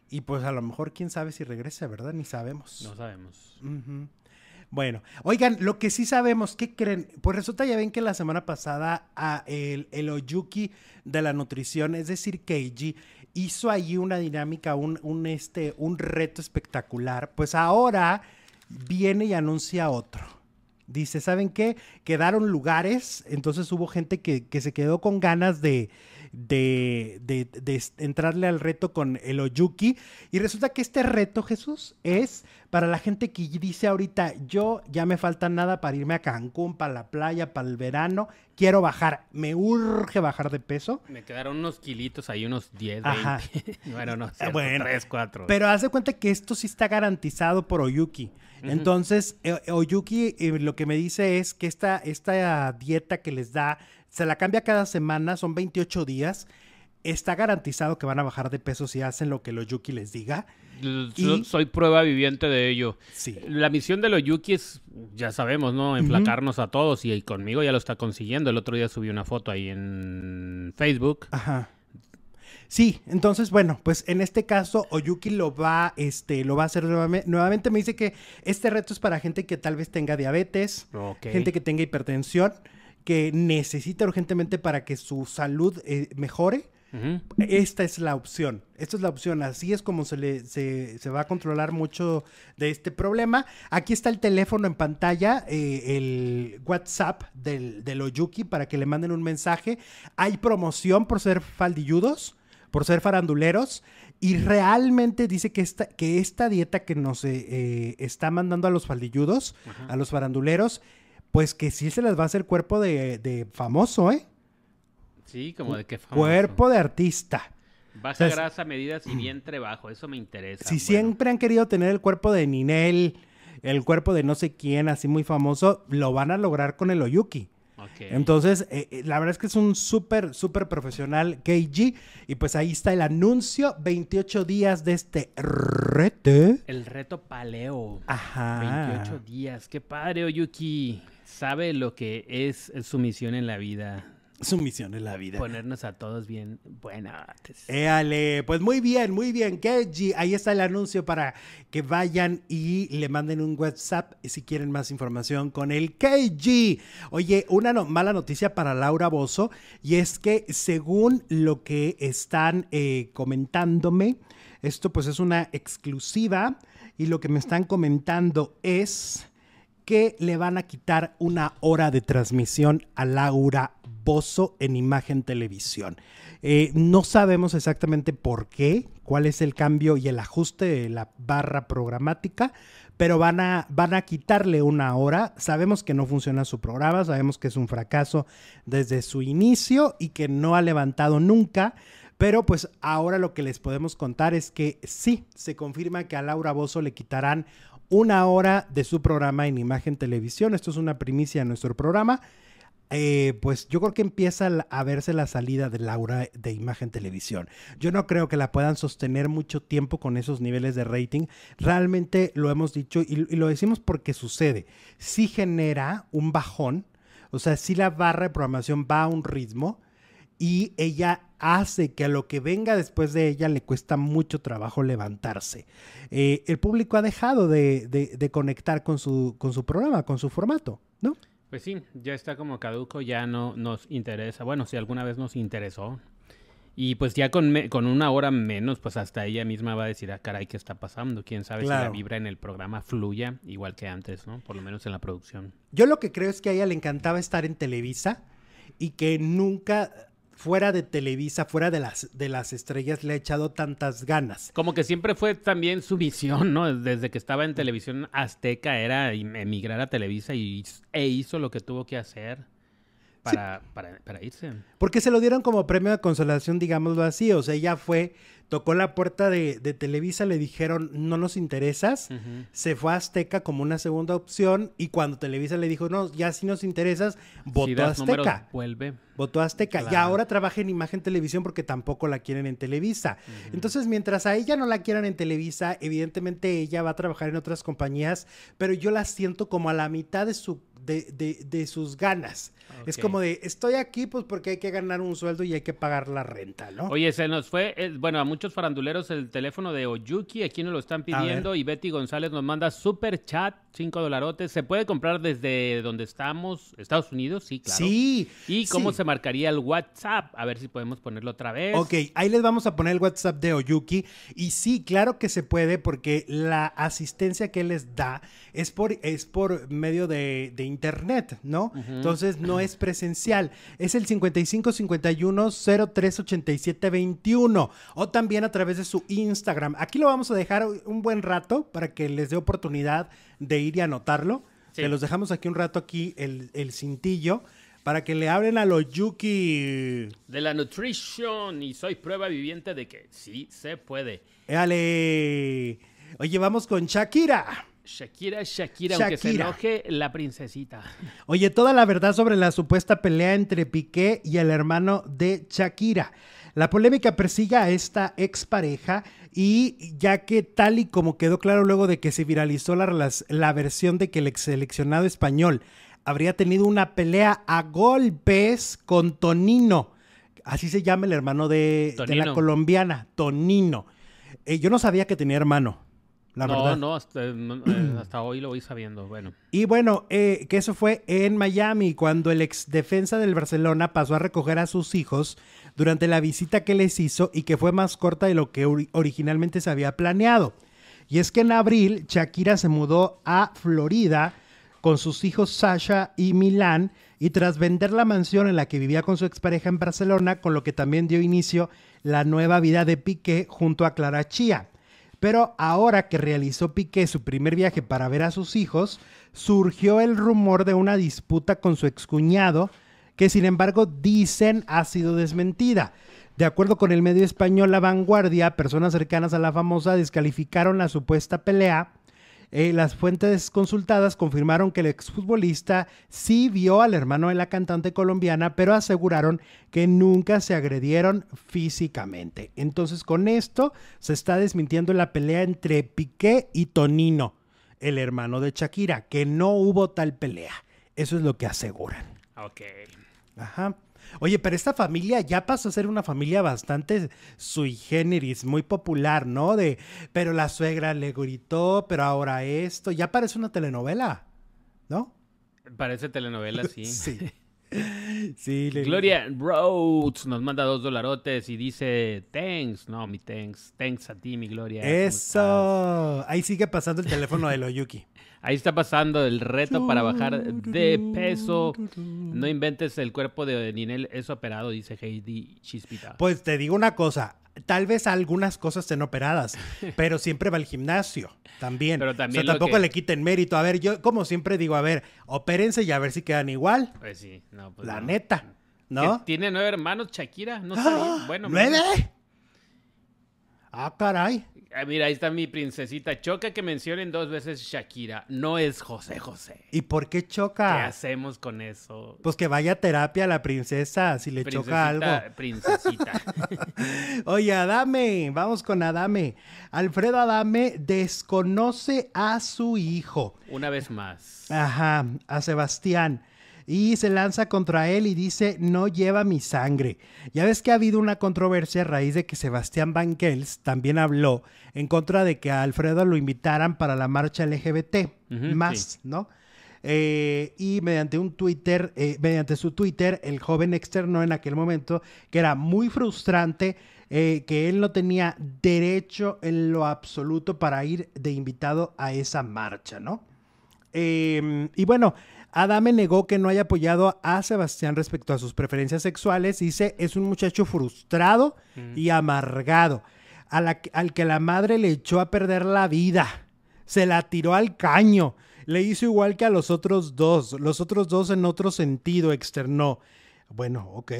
y pues a lo mejor quién sabe si regresa, ¿verdad? Ni sabemos. No sabemos. Ujú. Bueno, oigan, lo que sí sabemos, ¿qué creen? Pues resulta, ya ven que la semana pasada a el, el Oyuki de la nutrición, es decir, Keiji, hizo allí una dinámica, un, un, este, un reto espectacular. Pues ahora viene y anuncia otro. Dice, ¿saben qué? Quedaron lugares, entonces hubo gente que, que se quedó con ganas de, de, de- entrarle al reto con el Oyuki. Y resulta que este reto, Jesús, es para la gente que dice ahorita, yo ya me falta nada para irme a Cancún, para la playa, para el verano, quiero bajar, me urge bajar de peso. Me quedaron unos kilitos ahí, unos 10, Ajá. 20. bueno, no, cierto, bueno, 3, 4. Pero haz de cuenta que esto sí está garantizado por Oyuki. Entonces, eh, Oyuki eh, lo que me dice es que esta, esta dieta que les da, se la cambia cada semana, son 28 días. Está garantizado que van a bajar de peso si hacen lo que el Oyuki les diga. y- Soy prueba viviente de ello. Sí. La misión de los Yuki es, ya sabemos, ¿no? Enflacarnos a todos y, conmigo ya lo está consiguiendo. El otro día subí una foto ahí en Facebook. Ajá. Sí, entonces, bueno, pues en este caso, Oyuki lo va, este, lo va a hacer nuevamente. Nuevamente me dice que este reto es para gente que tal vez tenga diabetes, gente que tenga hipertensión, que necesita urgentemente para que su salud eh, mejore. Esta es la opción. Esta es la opción. Así es como se, le, se, se va a controlar mucho de este problema. Aquí está el teléfono en pantalla, eh, el WhatsApp del, del Oyuki para que le manden un mensaje. Hay promoción por ser faldilludos, por ser faranduleros. Y realmente dice que esta, que esta dieta que nos eh, eh, está mandando a los faldilludos, a los faranduleros, pues que sí se les va a hacer cuerpo de, de famoso, ¿eh? Sí, como de qué famoso. Cuerpo de artista. Baja grasa, medidas y vientre bajo. Eso me interesa. Si Bueno, siempre han querido tener el cuerpo de Ninel, el cuerpo de no sé quién, así muy famoso, lo van a lograr con el Oyuki. ok. Entonces, eh, eh, la verdad es que es un súper, súper profesional KG. Y pues ahí está el anuncio, 28 días de este reto. El reto paleo. Ajá. 28 días. Qué padre, Oyuki. Sabe lo que es su misión en la vida. Su misión en la vida. Ponernos a todos bien buenas. Éale, pues muy bien, muy bien, KG. Ahí está el anuncio para que vayan y le manden un WhatsApp si quieren más información con el KG. Oye, una no- mala noticia para Laura Bozo y es que según lo que están eh, comentándome, esto pues es una exclusiva y lo que me están comentando es que le van a quitar una hora de transmisión a Laura Bozo en Imagen Televisión. Eh, no sabemos exactamente por qué, cuál es el cambio y el ajuste de la barra programática, pero van a, van a quitarle una hora. Sabemos que no funciona su programa, sabemos que es un fracaso desde su inicio y que no ha levantado nunca. Pero pues ahora lo que les podemos contar es que sí, se confirma que a Laura Bozo le quitarán una hora de su programa en Imagen Televisión. Esto es una primicia en nuestro programa. Eh, pues yo creo que empieza a verse la salida de Laura de Imagen Televisión. Yo no creo que la puedan sostener mucho tiempo con esos niveles de rating. Realmente lo hemos dicho y, lo decimos porque sucede. Sí genera un bajón, o sea, sí la barra de programación va a un ritmo y ella hace que a lo que venga después de ella le cuesta mucho trabajo levantarse. Eh, el público ha dejado de, de, conectar con su, con su programa, con su formato, ¿no? Pues sí, ya está como caduco, ya no nos interesa. Bueno, si alguna vez nos interesó. Y pues ya con, con una hora menos, pues hasta ella misma va a decir, ah, caray, ¿qué está pasando? ¿Quién sabe si la vibra en el programa fluya igual que antes, ¿no? Por lo menos en la producción. Yo lo que creo es que a ella le encantaba estar en Televisa y que nunca fuera de Televisa, fuera de las, de las estrellas, le ha echado tantas ganas. Como que siempre fue también su visión, ¿no? Desde que estaba en televisión azteca era emigrar a Televisa y, e hizo lo que tuvo que hacer. Para, para, para, irse. Porque se lo dieron como premio de consolación, digámoslo así. O sea, ella fue tocó la puerta de, Televisa, le dijeron, no nos interesas, se fue a Azteca como una segunda opción y cuando Televisa le dijo, no, ya sí nos interesas, votó a Azteca. vuelve. Votó a Azteca. Y ahora trabaja en Imagen Televisión porque tampoco la quieren en Televisa. Entonces, mientras a ella no la quieran en Televisa, evidentemente ella va a trabajar en otras compañías, pero yo la siento como a la mitad de su de, de, sus ganas. Es como de, estoy aquí pues porque hay que ganar un sueldo y hay que pagar la renta, ¿no? Oye, se nos fue, eh, bueno, a muchos faranduleros el teléfono de Oyuki, aquí nos lo están pidiendo y Betty González nos manda super chat, cinco dolarotes. ¿Se puede comprar desde donde estamos, Estados Unidos? Sí, claro. Sí. ¿Y cómo se marcaría el WhatsApp? A ver si podemos ponerlo otra vez. Ok, ahí les vamos a poner el WhatsApp de Oyuki. Y sí, claro que se puede porque la asistencia que él les da es por, es por medio de, de internet, ¿no? Entonces no es presencial. Es el 5551 0387 21 o también a través de su Instagram. Aquí lo vamos a dejar un buen rato para que les dé oportunidad de ir y anotarlo. Se los dejamos aquí un rato aquí el, el cintillo para que le hablen a los Yuki. De la nutrition y soy prueba viviente de que sí se puede. Dale. Oye, vamos con Shakira. Shakira, Shakira, aunque se enoje la princesita. Oye, toda la verdad sobre la supuesta pelea entre Piqué y el hermano de Shakira. La polémica persigue a esta expareja y ya que tal y como quedó claro luego de que se viralizó la, la versión de que el ex seleccionado español habría tenido una pelea a golpes con Tonino, así se llama el hermano de, la colombiana, Tonino. Eh, yo no sabía que tenía hermano no, no, hasta, eh, hasta, hoy lo voy sabiendo. Bueno. Y bueno, eh, que eso fue en Miami, cuando el ex defensa del Barcelona pasó a recoger a sus hijos durante la visita que les hizo y que fue más corta de lo que originalmente se había planeado. Y es que en abril, Shakira se mudó a Florida con sus hijos Sasha y Milán y tras vender la mansión en la que vivía con su expareja en Barcelona, con lo que también dio inicio la nueva vida de Piqué junto a Clara Chía. Pero ahora que realizó Piqué su primer viaje para ver a sus hijos, surgió el rumor de una disputa con su excuñado, que sin embargo dicen ha sido desmentida. De acuerdo con el medio español La Vanguardia, personas cercanas a la famosa descalificaron la supuesta pelea eh, las fuentes consultadas confirmaron que el exfutbolista sí vio al hermano de la cantante colombiana, pero aseguraron que nunca se agredieron físicamente. Entonces, con esto se está desmintiendo la pelea entre Piqué y Tonino, el hermano de Shakira, que no hubo tal pelea. Eso es lo que aseguran. Ok. Ajá. Oye, pero esta familia ya pasó a ser una familia bastante sui generis, muy popular, ¿no? De, pero la suegra le gritó, pero ahora esto, ya parece una telenovela, ¿no? Parece telenovela, sí. sí. Sí, Gloria Rhodes nos manda dos dolarotes y dice thanks, no, mi thanks, thanks a ti, mi Gloria. Eso, ahí sigue pasando el teléfono de Loyuki. Ahí está pasando el reto para bajar de peso. No inventes el cuerpo de Ninel es operado, dice Heidi Chispita. Pues te digo una cosa, tal vez algunas cosas estén operadas, pero siempre va al gimnasio también. Pero también o sea, tampoco le quiten mérito. A ver, yo como siempre digo, a ver, opérense y a ver si quedan igual. Pues sí, no, pues La neta, ¿no? Tiene nueve hermanos, Shakira, no sabía. Bueno, ¿Nueve? Ah, caray. Ah, mira, ahí está mi princesita. Choca que mencionen dos veces Shakira. No es José José. ¿Y por qué ¿Qué choca? hacemos con eso? Pues que vaya a terapia a la princesa si le choca algo. Princesita. Oye, Adame, vamos con Adame. Alfredo Adame desconoce a su hijo. Una vez más. Ajá, a Sebastián. Y se lanza contra él y dice, no lleva mi sangre. Ya ves que ha habido una controversia a raíz de que Sebastián Banquels también habló en contra de que a Alfredo lo invitaran para la marcha LGBT, más, sí. ¿no? Eh, y mediante un Twitter, eh, mediante su Twitter, el joven externó en aquel momento que era muy frustrante, eh, que él no tenía derecho en lo absoluto para ir de invitado a esa marcha, ¿no? Eh, y bueno, Adame negó que no haya apoyado a Sebastián respecto a sus preferencias sexuales. Dice, es un muchacho frustrado y amargado, a la que- al que la madre le echó a perder la vida. Se la tiró al caño. Le hizo igual que a los otros dos. Los otros dos en otro sentido externó. Bueno, ok.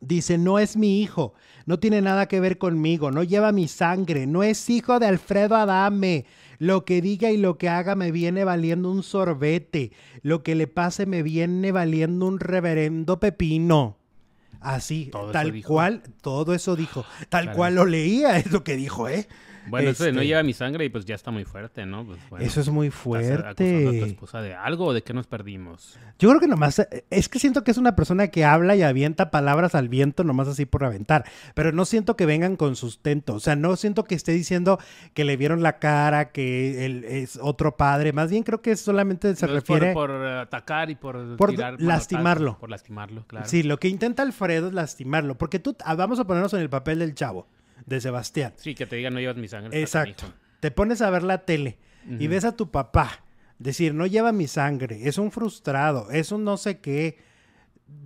Dice, no es mi hijo, no tiene nada que ver conmigo, no lleva mi sangre, no es hijo de Alfredo Adame. Lo que diga y lo que haga me viene valiendo un sorbete, lo que le pase me viene valiendo un reverendo pepino. Así, Todo tal cual, todo eso dijo, tal cual lo leía, es lo que dijo, ¿eh? Bueno, eso no Este, lleva mi sangre y pues ya está muy fuerte, ¿no? Pues, bueno, Eso es muy ¿estás acusando a tu fuerte. esposa de algo o de qué nos perdimos? Yo creo que nomás, eh, es que siento que es una persona que habla y avienta palabras al viento nomás así por aventar, pero no siento que vengan con sustento, o sea, no siento que esté diciendo que le vieron la cara, que él es otro padre, más bien creo que solamente se No por- refiere... por, atacar y por, por tirar lastimarlo. manotazos, Por lastimarlo, claro. Sí, lo que intenta Alfredo es lastimarlo, porque tú, ah, vamos a ponernos en el papel del chavo, de Sebastián. Sí, que te digan no llevas mi sangre. Exacto. Te pones a ver la tele y ves a tu papá decir, no lleva mi sangre, es un frustrado, es un no sé qué.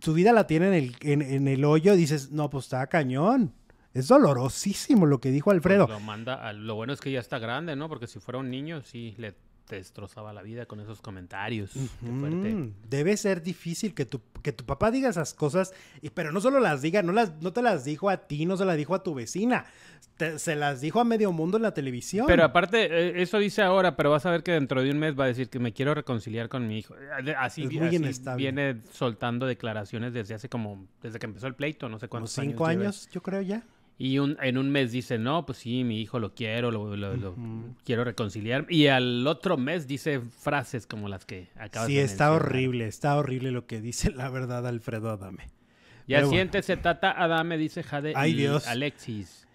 Su vida la tiene en el, en, en el hoyo, dices, no, pues está cañón. Es dolorosísimo lo que dijo Alfredo. Pues lo manda a- lo bueno es que ya está grande, ¿no? Porque si fuera un niño, sí le destrozaba la vida con esos comentarios. Qué fuerte. Debe ser difícil que tu, que tu papá diga esas cosas, y, pero no solo las diga, no, las, no te las dijo a ti, no se las dijo a tu vecina, te- se las dijo a medio mundo en la televisión. Pero aparte, eh, eso dice ahora, pero vas a ver que dentro de un mes va a decir que me quiero reconciliar con mi hijo. Eh, Así, Es vi- muy así viene soltando declaraciones desde hace como, desde que empezó el pleito, no sé Como cuántos cinco años, yo creo ya. Y un, en un mes dice, no, pues sí, mi hijo lo quiero, lo, lo- lo Ujú. quiero reconciliar. Y al otro mes dice frases como las que acabas Sí, de está mencionar. horrible, está horrible lo que dice la verdad Alfredo Adame. Ya Pero bueno. siéntese, Tata Adame, dice Jade Ay, y Dios. Alexis.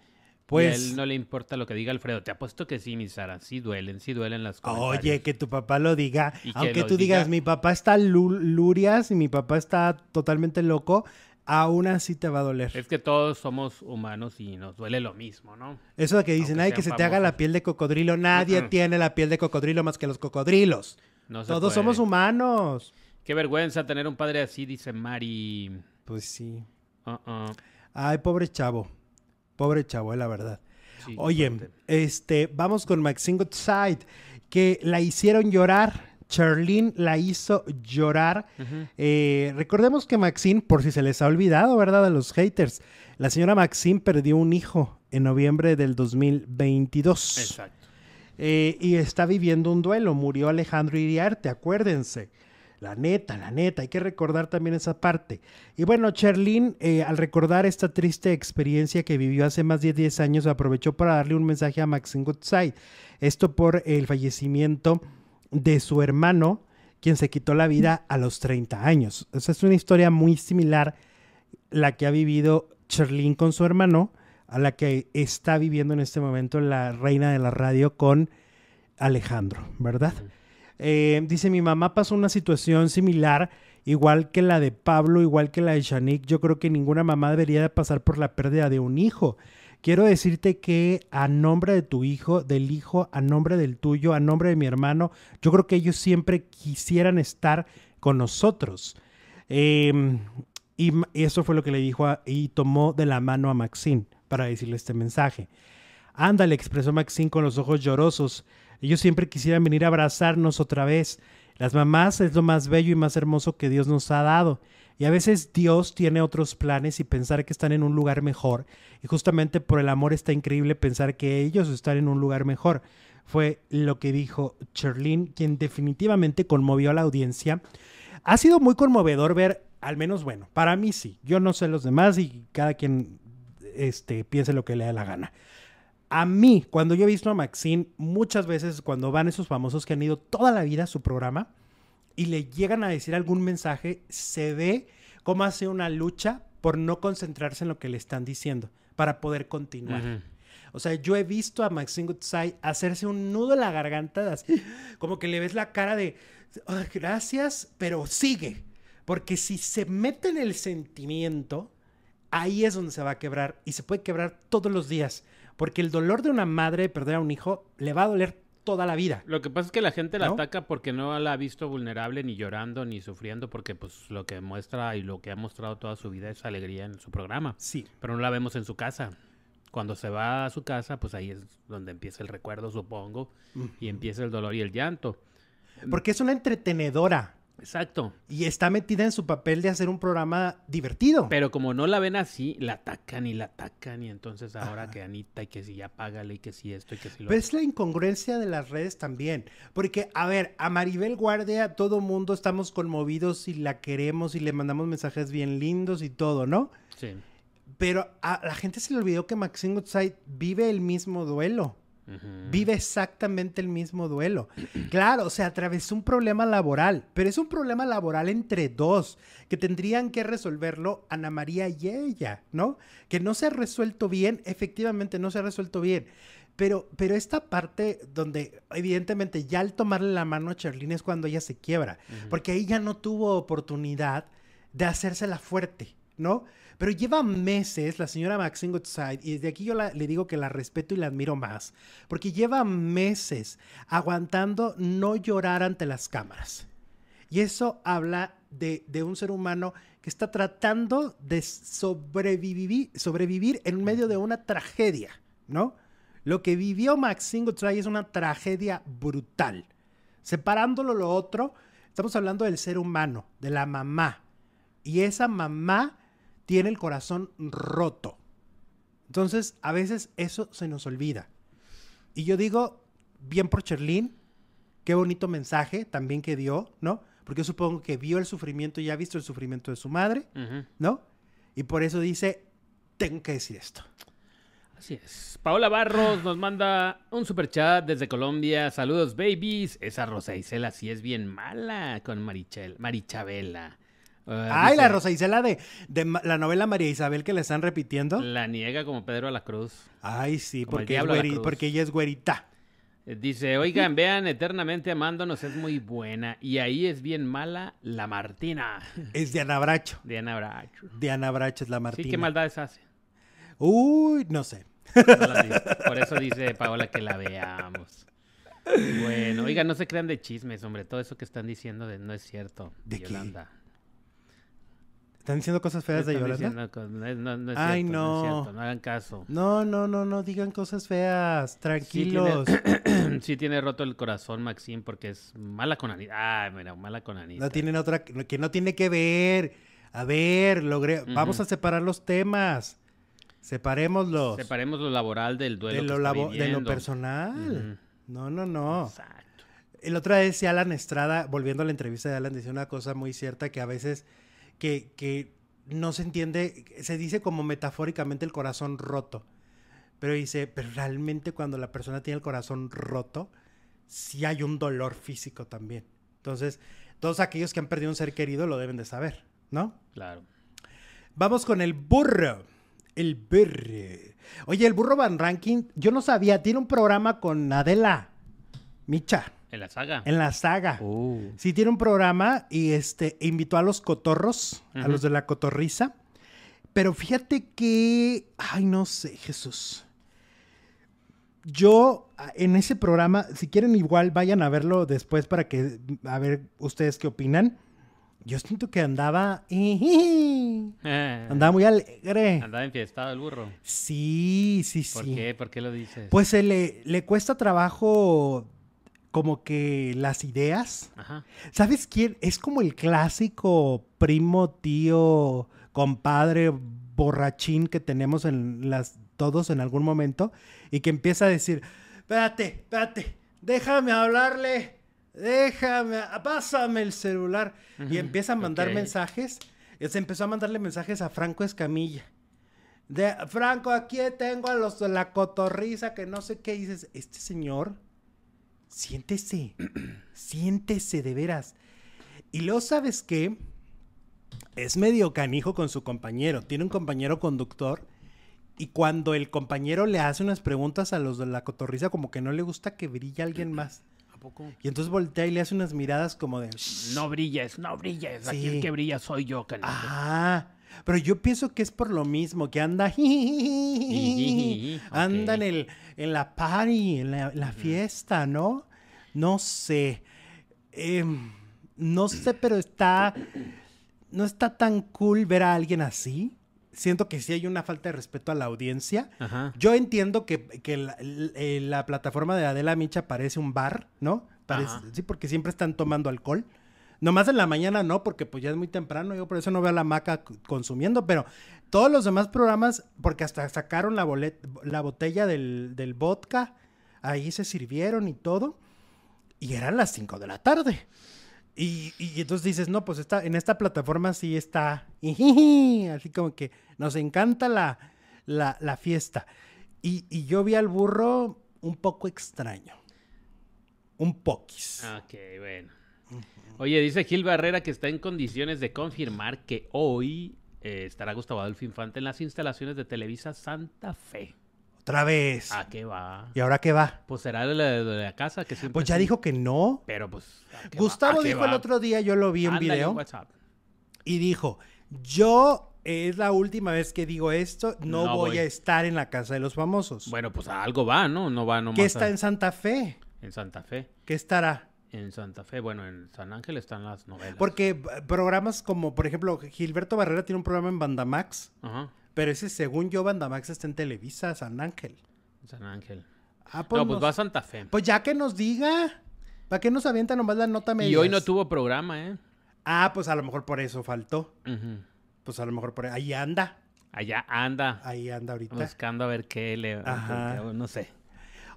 Pues, Y a él no le importa lo que diga Alfredo. Te apuesto que sí, mi Sara. Sí duelen, sí duelen las comentarios. oye, que tu papá lo diga, Y aunque lo tú digas, diga. mi papá está lu- lurias y mi papá está totalmente loco, aún así te va a doler. Es que todos somos humanos y nos duele lo mismo, ¿no? Eso de que dicen, ay, que se te haga la piel de cocodrilo, nadie tiene la piel de cocodrilo más que los cocodrilos. No Todos puede. somos humanos. Qué vergüenza tener un padre así, dice Mari. Pues sí. Uh-uh. Ay, pobre chavo. Pobre chavo, es la verdad. Sí, Oye, fuerte. este, vamos con Maxine Goodside, que la hicieron llorar. Charlene la hizo llorar. Eh, recordemos que Maxine, por si se les ha olvidado, ¿verdad? A los haters, la señora Maxine perdió un hijo en noviembre del 2022. Exacto. Eh, y está viviendo un duelo. Murió Alejandro Iriarte, acuérdense. La neta, la neta, hay que recordar también esa parte. Y bueno, Cherlin, eh, al recordar esta triste experiencia que vivió hace más de 10 años, aprovechó para darle un mensaje a Maxine Goodside. Esto por el fallecimiento de su hermano, quien se quitó la vida a los 30 años. O sea, es una historia muy similar la que ha vivido Cherlin con su hermano, a la que está viviendo en este momento la reina de la radio con Alejandro, ¿verdad? Eh, dice, mi mamá pasó una situación similar, igual que la de Pablo, igual que la de Shanik. Yo creo que ninguna mamá debería de pasar por la pérdida de un hijo. Quiero decirte que a nombre de tu hijo, del hijo, a nombre del tuyo, a nombre de mi hermano, yo creo que ellos siempre quisieran estar con nosotros. Eh, y eso fue lo que le dijo y tomó de la mano a Maxine para decirle este mensaje. Ándale, expresó Maxine con los ojos llorosos. Ellos siempre quisieran venir a abrazarnos otra vez. Las mamás es lo más bello y más hermoso que Dios nos ha dado. Y a veces Dios tiene otros planes y pensar que están en un lugar mejor. Y justamente por el amor está increíble pensar que ellos están en un lugar mejor. Fue lo que dijo Cherlin, quien definitivamente conmovió a la audiencia. Ha sido muy conmovedor ver, al menos bueno, para mí sí. Yo no sé los demás y cada quien este, piense lo que le da la gana. A mí, cuando yo he visto a Maxine, muchas veces cuando van esos famosos que han ido toda la vida a su programa y le llegan a decir algún mensaje, se ve cómo hace una lucha por no concentrarse en lo que le están diciendo, para poder continuar. O sea, yo he visto a Maxine Goodside hacerse un nudo en la garganta, como que le ves la cara de, gracias, pero sigue. Porque si se mete en el sentimiento, ahí es donde se va a quebrar y se puede quebrar todos los días. Porque el dolor de una madre perder a un hijo le va a doler toda la vida. Lo que pasa es que la gente la ataca porque no la ha visto vulnerable, ni llorando, ni sufriendo, porque pues lo que muestra y lo que ha mostrado toda su vida es alegría en su programa. Sí. Pero no la vemos en su casa. Cuando se va a su casa, pues ahí es donde empieza el recuerdo, supongo, y empieza el dolor y el llanto. Porque es una entretenedora. Exacto. Y está metida en su papel de hacer un programa divertido. Pero como no la ven así, la atacan y la atacan. Y entonces ahora que Anita y que si ya págale y que si esto y que si lo Pero es la incongruencia de las redes también. Porque, a ver, a Maribel Guardia, todo mundo estamos conmovidos y la queremos y le mandamos mensajes bien lindos y todo, ¿no? Sí. Pero a la gente se le olvidó que Maxine Goodside vive el mismo duelo. Vive exactamente el mismo duelo. Claro, o sea, atravesó un problema laboral, pero es un problema laboral entre dos, que tendrían que resolverlo Ana María y ella, ¿no? Que no se ha resuelto bien, efectivamente no se ha resuelto bien. Pero, pero esta parte donde evidentemente ya al tomarle la mano a Charlene es cuando ella se quiebra, porque ahí ya no tuvo oportunidad de hacérsela fuerte, ¿no? Pero lleva meses la señora Maxine Goodside, y desde aquí yo le digo que la respeto y la admiro más, porque lleva meses aguantando no llorar ante las cámaras. Y eso habla de, un ser humano que está tratando de sobrevivir, sobrevivir en medio de una tragedia, ¿no? Lo que vivió Maxine Goodside es una tragedia brutal. Separándolo lo otro, estamos hablando del ser humano, de la mamá. Y esa mamá tiene el corazón roto. Entonces, a veces eso se nos olvida. Y yo digo, bien por Cherlin, qué bonito mensaje también que dio, ¿no? Porque yo supongo que vio el sufrimiento y ha visto el sufrimiento de su madre, ¿no? Y por eso dice, tengo que decir esto. Así es. Paola Barros nos manda un super chat desde Colombia. Saludos, babies. Esa Rosa Isela sí es bien mala con Marichel, Marichabela. Ah, Ay, la Rosa Isela de, de, la novela María Isabel que le están repitiendo. La niega como Pedro a la Cruz. Ay, sí, porque, porque ella es güerita. Eh, dice, oigan, vean Eternamente Amándonos, es muy buena. Y ahí es bien mala la Martina. Es Diana Bracho. Diana Bracho. Diana Bracho es la Martina. Sí, ¿qué maldades hace? Uy, no sé. por eso dice Paola que la veamos. Bueno, oigan, no se crean de chismes, hombre. Todo eso que están diciendo no es cierto. ¿De Yolanda. ¿Están diciendo cosas feas de Yolanda? no, no, es Ay, cierto, no. no es cierto, no hagan caso. No, no, no, no digan cosas feas, tranquilos. Sí tiene, roto el corazón Maxim porque es mala con Anita. Ay, mira, mala con Anita. No tienen otra, que no tiene que ver. A ver, logré, vamos a separar los temas. Separémoslos. Separemos lo laboral del duelo. De lo, de lo personal. No, no, no. Exacto. El otra vez decía Alan Estrada, volviendo a la entrevista de Alan, decía una cosa muy cierta que a veces que, no se entiende, se dice como metafóricamente el corazón roto. Pero dice, pero realmente cuando la persona tiene el corazón roto, sí hay un dolor físico también. Entonces, todos aquellos que han perdido un ser querido lo deben de saber, ¿no? Claro. Vamos con el burro. El burro. Oye, el burro Van Ranking, yo no sabía, tiene un programa con Adela Micha. En la saga. En la saga. Uh. Sí, tiene un programa y este invitó a los cotorros, a los de la cotorriza. Pero fíjate que. Ay, no sé, Jesús. Yo, en ese programa, si quieren, igual vayan a verlo después para que. A ver ustedes qué opinan. Yo siento que andaba. andaba muy alegre. Andaba enfiestado el burro. Sí, sí, sí. ¿Por qué? ¿Por qué lo dices? Pues le, le cuesta trabajo como que las ideas. ¿Sabes quién? Es como el clásico primo, tío, compadre, borrachín que tenemos en las todos en algún momento y que empieza a decir, espérate, espérate, déjame hablarle, déjame, pásame el celular. Y empieza a mandar mensajes. Se empezó a mandarle mensajes a Franco Escamilla. De, Franco, aquí tengo a los de la cotorriza que no sé qué dices. Este señor siéntese, siéntese de veras. Y luego, ¿sabes qué? Es medio canijo con su compañero. Tiene un compañero conductor. Y cuando el compañero le hace unas preguntas a los de la cotorriza, como que no le gusta que brille alguien más. ¿A poco? Y entonces voltea y le hace unas miradas como de... No brilles, no brilles. Aquí el que brilla soy yo, canijo. Ah, pero yo pienso que es por lo mismo, que anda... anda en, el, en la party, en la fiesta, ¿no? No sé. Em, no sé, pero está. No está tan cool ver a alguien así. Siento que sí hay una falta de respeto a la audiencia. Yo entiendo que, eh, la, plataforma de Adela Micha parece un bar, ¿no? sí, porque siempre están tomando alcohol. Nomás en la mañana no, porque pues ya es muy temprano, yo por eso no veo a la maca consumiendo, pero todos los demás programas, porque hasta sacaron la, la botella del, vodka, ahí se sirvieron y todo. Y eran las 5 de la tarde. Y, entonces dices, no, pues está, en esta plataforma sí está, así como que nos encanta la, la, fiesta. Y, yo vi al burro un poco extraño. Un poquis. Ok, bueno. Oye, dice Gil Barrera que está en condiciones de confirmar que hoy eh, estará Gustavo Adolfo Infante en las instalaciones de Televisa Santa Fe. Otra vez. ¿A qué va? ¿Y ahora qué va? Pues será de la, casa que siempre. Pues ya dijo que no. Pero pues. Gustavo dijo el otro día, yo lo vi en video. Y dijo: Yo es la última vez que digo esto, no, voy, a estar en la casa de los famosos. Bueno, pues algo va, ¿no? No va nomás. ¿Qué está en Santa Fe? En Santa Fe. ¿Qué estará? En Santa Fe, bueno, en San Ángel están las novelas. Porque eh, programas como, por ejemplo, Gilberto Barrera tiene un programa en Bandamax. Ajá pero ese, según yo, Bandamax está en Televisa, San Ángel. San Ángel. Ah, pues no, pues va a Santa Fe. Pues ya que nos diga. ¿Para qué nos avienta nomás la nota media? Y hoy no tuvo programa, ¿eh? Ah, pues a lo mejor por eso faltó. Pues a lo mejor por ahí anda. Allá anda. Ahí anda ahorita. Buscando a ver qué le... Ajá. no sé.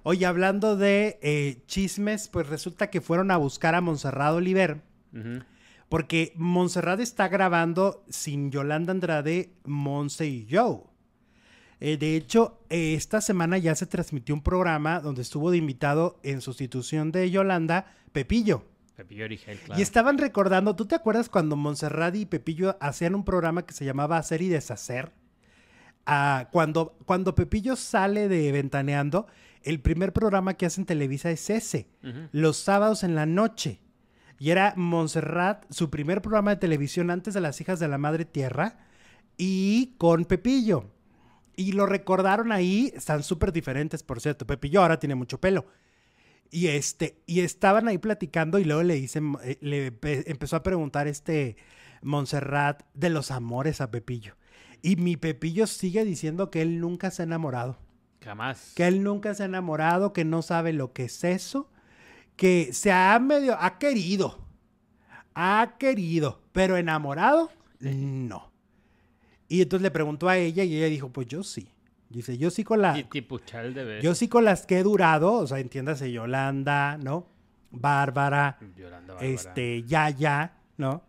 Oye, hablando de eh, chismes, pues resulta que fueron a buscar a Monserrado Oliver. Porque Montserrat está grabando sin Yolanda Andrade, Monse y Joe. Eh, de hecho, eh, esta semana ya se transmitió un programa donde estuvo de invitado en sustitución de Yolanda, Pepillo. Pepillo Origel, claro. Y estaban recordando, ¿tú te acuerdas cuando Montserrat y Pepillo hacían un programa que se llamaba Hacer y Deshacer? Ah, cuando, cuando Pepillo sale de Ventaneando, el primer programa que hace en Televisa es ese, los sábados en la noche. Y era Montserrat, su primer programa de televisión antes de Las Hijas de la Madre Tierra, y con Pepillo. Y lo recordaron ahí, están súper diferentes, por cierto. Pepillo ahora tiene mucho pelo. Y este, y estaban ahí platicando y luego le dicen, eh, le empezó a preguntar este Montserrat de los amores a Pepillo. Y mi Pepillo sigue diciendo que él nunca se ha enamorado. Jamás. Que él nunca se ha enamorado, que no sabe lo que es eso que se ha medio, ha querido, ha querido, pero enamorado, no. Y entonces le preguntó a ella y ella dijo, pues yo sí. Dice, yo sí con la... Yo sí con las que he durado, o sea, entiéndase, Yolanda, ¿no? Bárbara, Yolanda, Bárbara. este, Yaya, ¿no?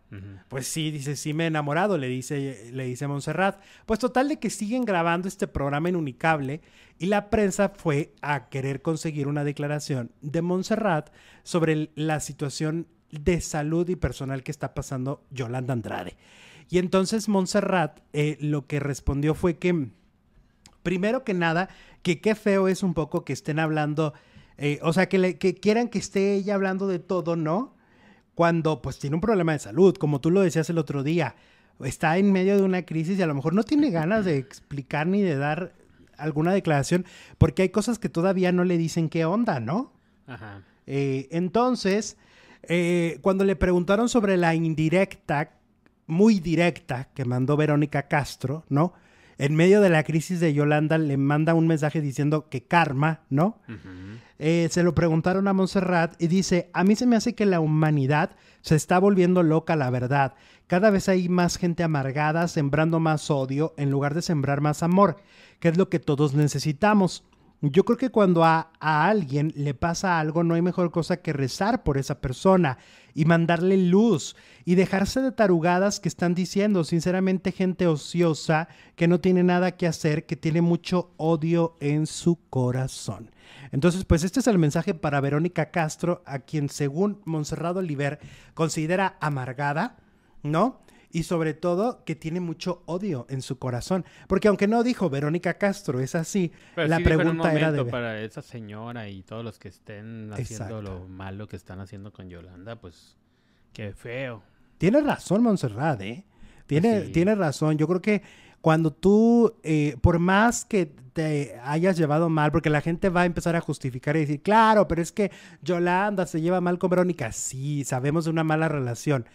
Pues sí, dice, sí me he enamorado, le dice, le dice Montserrat. Pues total de que siguen grabando este programa en Unicable y la prensa fue a querer conseguir una declaración de Montserrat sobre la situación de salud y personal que está pasando Yolanda Andrade. Y entonces Montserrat eh, lo que respondió fue que, primero que nada, que qué feo es un poco que estén hablando, eh, o sea, que, que quieran que esté ella hablando de todo, ¿no? Cuando pues tiene un problema de salud, como tú lo decías el otro día, está en medio de una crisis y a lo mejor no tiene ganas de explicar ni de dar alguna declaración, porque hay cosas que todavía no le dicen qué onda, ¿no? Ajá. Eh, entonces, eh, cuando le preguntaron sobre la indirecta, muy directa, que mandó Verónica Castro, ¿no? en medio de la crisis de Yolanda le manda un mensaje diciendo que karma, ¿no? Eh, se lo preguntaron a Montserrat y dice, a mí se me hace que la humanidad se está volviendo loca, la verdad. Cada vez hay más gente amargada, sembrando más odio en lugar de sembrar más amor, que es lo que todos necesitamos. Yo creo que cuando a, alguien le pasa algo, no hay mejor cosa que rezar por esa persona y mandarle luz y dejarse de tarugadas que están diciendo, sinceramente, gente ociosa que no tiene nada que hacer, que tiene mucho odio en su corazón. Entonces, pues este es el mensaje para Verónica Castro, a quien según Monserrado Oliver considera amargada, ¿no? y sobre todo que tiene mucho odio en su corazón. Porque aunque no dijo Verónica Castro, es así, la pregunta era de... Para esa señora y todos los que estén haciendo lo malo que están haciendo con Yolanda, pues qué feo. Tiene razón Montserrat, ¿eh? Tiene, tiene razón. Yo creo que cuando tú, eh, por más que te hayas llevado mal, porque la gente va a empezar a justificar y decir, claro, pero es que Yolanda se lleva mal con Verónica. Sí, sabemos de una mala relación.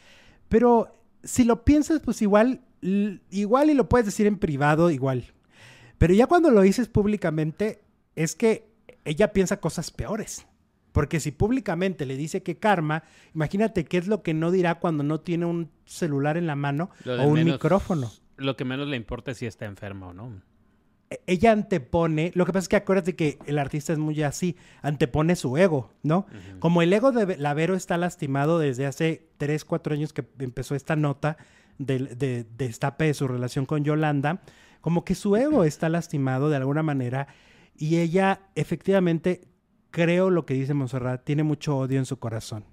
Pero si lo piensas, pues igual, igual y lo puedes decir en privado, igual. Pero ya cuando lo dices públicamente, es que ella piensa cosas peores. Porque si públicamente le dice que karma, imagínate qué es lo que no dirá cuando no tiene un celular en la mano o un micrófono. Lo que menos le importa es si está enferma o no. Ella antepone, lo que pasa es que acuérdate que el artista es muy así, antepone su ego, ¿no? Como el ego de Lavero está lastimado desde hace 3, 4 años que empezó esta nota de, de, destape de su relación con Yolanda, como que su ego está lastimado de alguna manera y ella efectivamente, creo lo que dice Monserrat, tiene mucho odio en su corazón,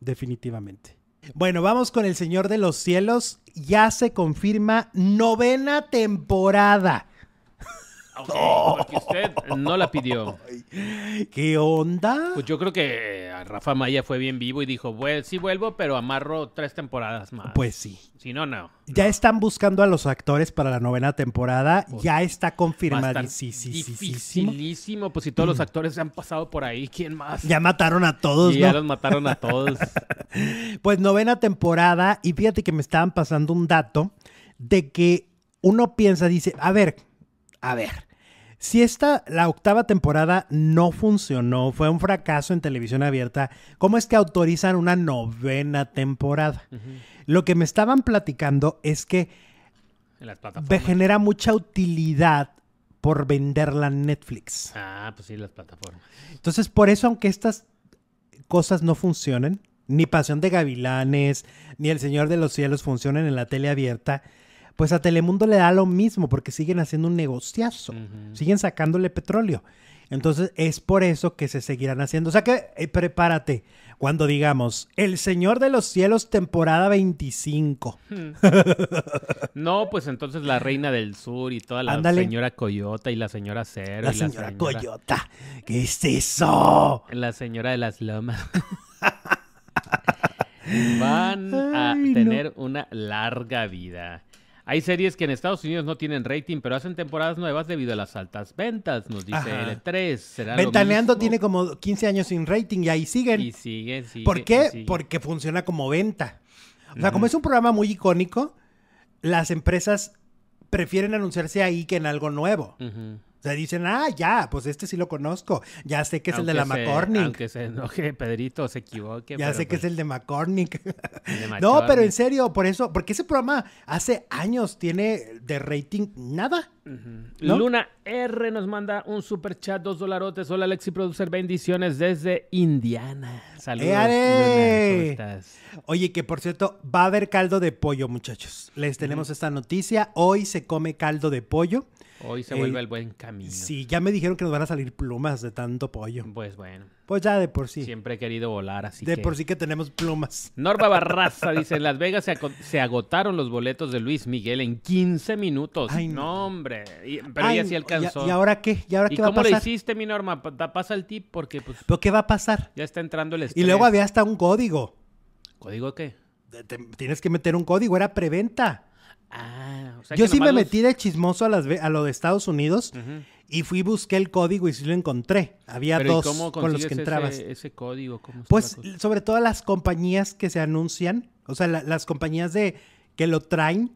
definitivamente. Bueno, vamos con El Señor de los Cielos. Ya se confirma novena temporada. Porque usted no la pidió. ¿Qué onda? Pues yo creo que eh, Rafa Maya fue bien vivo y dijo, bueno, sí vuelvo, pero amarro tres temporadas más. Pues sí. Si no, no. Ya están buscando a los actores para la novena temporada. Pues ya está confirmado. Sí, sí, dificilísimo. Pues si todos los mm. actores se han pasado por ahí, ¿quién más? Ya mataron a todos, Ya los mataron a todos. pues novena temporada. Y fíjate que me estaban pasando un dato de que uno piensa, dice, a ver, a ver, si esta, la octava temporada no funcionó, fue un fracaso en televisión abierta, ¿cómo es que autorizan una novena temporada? Lo que me estaban platicando es que me genera mucha utilidad por venderla en Netflix. Ah, pues sí, las plataformas. Entonces, por eso, aunque estas cosas no funcionen, ni Pasión de Gavilanes, ni El Señor de los Cielos funcionen en la tele abierta, pues a Telemundo le da lo mismo porque siguen haciendo un negociazo, siguen sacándole petróleo. Entonces es por eso que se seguirán haciendo. O sea que eh, prepárate cuando digamos El Señor de los Cielos temporada 25. no, pues entonces la Reina del Sur y toda la señora Coyota y la señora Cero. La, señora, Coyota. ¿Qué es eso? La señora de las lomas. Van a tener una larga vida. Hay series que en Estados Unidos no tienen rating, pero hacen temporadas nuevas debido a las altas ventas, nos dice L3. ¿Será Ventaneando tiene como 15 años sin rating y ahí siguen. Y siguen, siguen. ¿Por qué? Porque funciona como venta. O sea, como es un programa muy icónico, las empresas prefieren anunciarse ahí que en algo nuevo. O sea, dicen, ah, ya, pues este sí lo conozco. Ya sé que es el de la McCormick. Aunque se enoje Pedrito, se equivoque. Ya sé que es pues el de McCormick. no, pero en serio, por eso, porque ese programa hace años tiene de rating nada. Luna R nos manda un super chat, dos dolarotes. Hola Alexi Producer, bendiciones desde Indiana. Saludos. ¿cómo estás? Oye, que por cierto, va a haber caldo de pollo, muchachos. Les tenemos esta noticia. Hoy se come caldo de pollo. Hoy se vuelve eh, el buen camino. Sí, ya me dijeron que nos van a salir plumas de tanto pollo. Pues bueno. Pues ya de por sí. Siempre he querido volar, así de por sí que tenemos plumas. Norma Barraza dice, en Las Vegas se, agotaron los boletos de Luis Miguel en 15 minutos. Ay, no, hombre. pero ya sí alcanzó. ¿Y, ahora qué? ¿Y ahora qué va a pasar? cómo le hiciste, mi Norma? Pasa el tip porque pues... ¿Pero qué va a pasar? Ya está entrando el estrés. Y luego había hasta un código. ¿Código qué? tienes que meter un código, era preventa. Ah, o sea Yo sí me metí de chismoso a, las, a lo de Estados Unidos y fui, busqué el código y sí lo encontré. Había dos con los que entrabas. Ese, ese código? pues sobre todo las compañías que se anuncian, o sea, las compañías de que lo traen,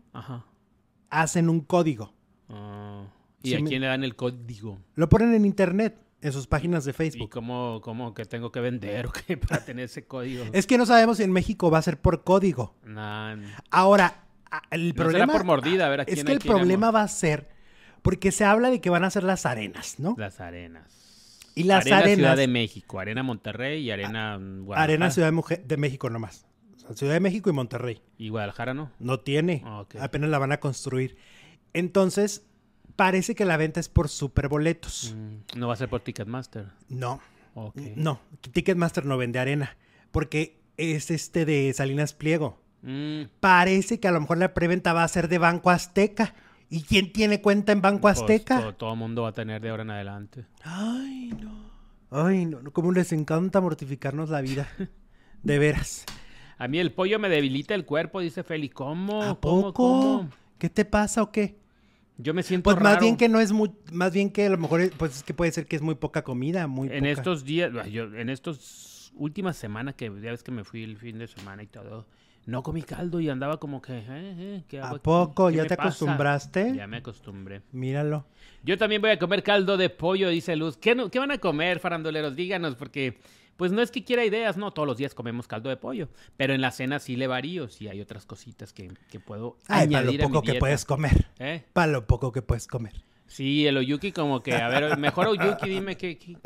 hacen un código. Ah, ¿Y a quién le dan el código? Lo ponen en internet, en sus páginas de Facebook. ¿Y cómo, cómo que tengo que vender o qué para tener ese código? Es que no sabemos si en México va a ser por código. Nah. Ahora, el problema... por mordida, a ver, ¿a Es que el problema va a ser... Porque se habla de que van a ser las arenas, ¿no? Las arenas. Y las Arena arenas... Ciudad de México, Arena Monterrey y Arena Guadalajara. Arena Ciudad de, de México nomás. O sea, Ciudad de México y Monterrey. ¿Y Guadalajara no? No tiene. Ah. Apenas la van a construir. Entonces, parece que la venta es por superboletos. Mm, no va a ser por Ticketmaster. No. Ok. No. Ticketmaster no vende arena. Porque es este de Salinas Pliego. Mm, Parece que a lo mejor la preventa va a ser de Banco Azteca. ¿Y quién tiene cuenta en Banco pues, Azteca? todo, el mundo va a tener de ahora en adelante. Ay, no. Ay, no. Cómo les encanta mortificarnos la vida. De veras. A mí el pollo me debilita el cuerpo, dice Feli. ¿Cómo? ¿A ¿Cómo? poco? ¿Cómo? ¿Qué te pasa o qué? Yo me siento Pues más raro. bien que no es muy, más bien que a lo mejor, pues es que puede ser que es muy poca comida, muy en poca. estos días, yo, en estos últimas semanas que ya ves que me fui el fin de semana y todo, no comí caldo y andaba como que, eh, eh, ¿qué hago ¿A poco? ¿Qué ¿Ya te pasa? acostumbraste? Ya me acostumbré. Míralo. Yo también voy a comer caldo de pollo, dice Luz. ¿Qué, no- qué van a comer, farandoleros? Díganos, porque pues no es que quiera ideas, no, todos los días comemos caldo de pollo, pero en la cena sí le varío, sí hay otras cositas que, que puedo Ay, para lo añadir a mi poco que puedes comer. ¿Eh? Para lo poco que puedes comer. Sí, el Oyuki como que, a ver, mejor Oyuki, dime qué, qué- qué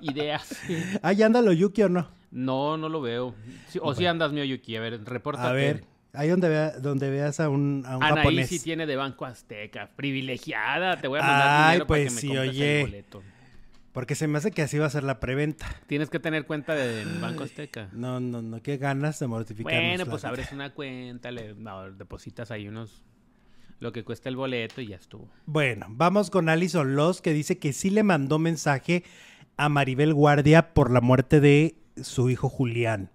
ideas. Ah, ¿ya anda lo Yuki o no? No, no lo veo. Sí, o si andas mi Oyuki, a ver, repórtate. A ver, ahí donde, vea- donde veas a un, a un Anaí japonés. sí tiene de Banco Azteca, privilegiada, te voy a mandar Ay, dinero para pues que me sí, compres oye. el boleto. Porque se me hace que así va a ser la preventa. Tienes que tener cuenta de Banco Azteca. No, no, no, qué ganas de mortificarnos. Bueno, pues abres una cuenta, le no, depositas ahí unos lo que cuesta el boleto y ya estuvo. Bueno, vamos con Alison Loss, que dice que sí le mandó mensaje a Maribel Guardia por la muerte de su hijo Julián.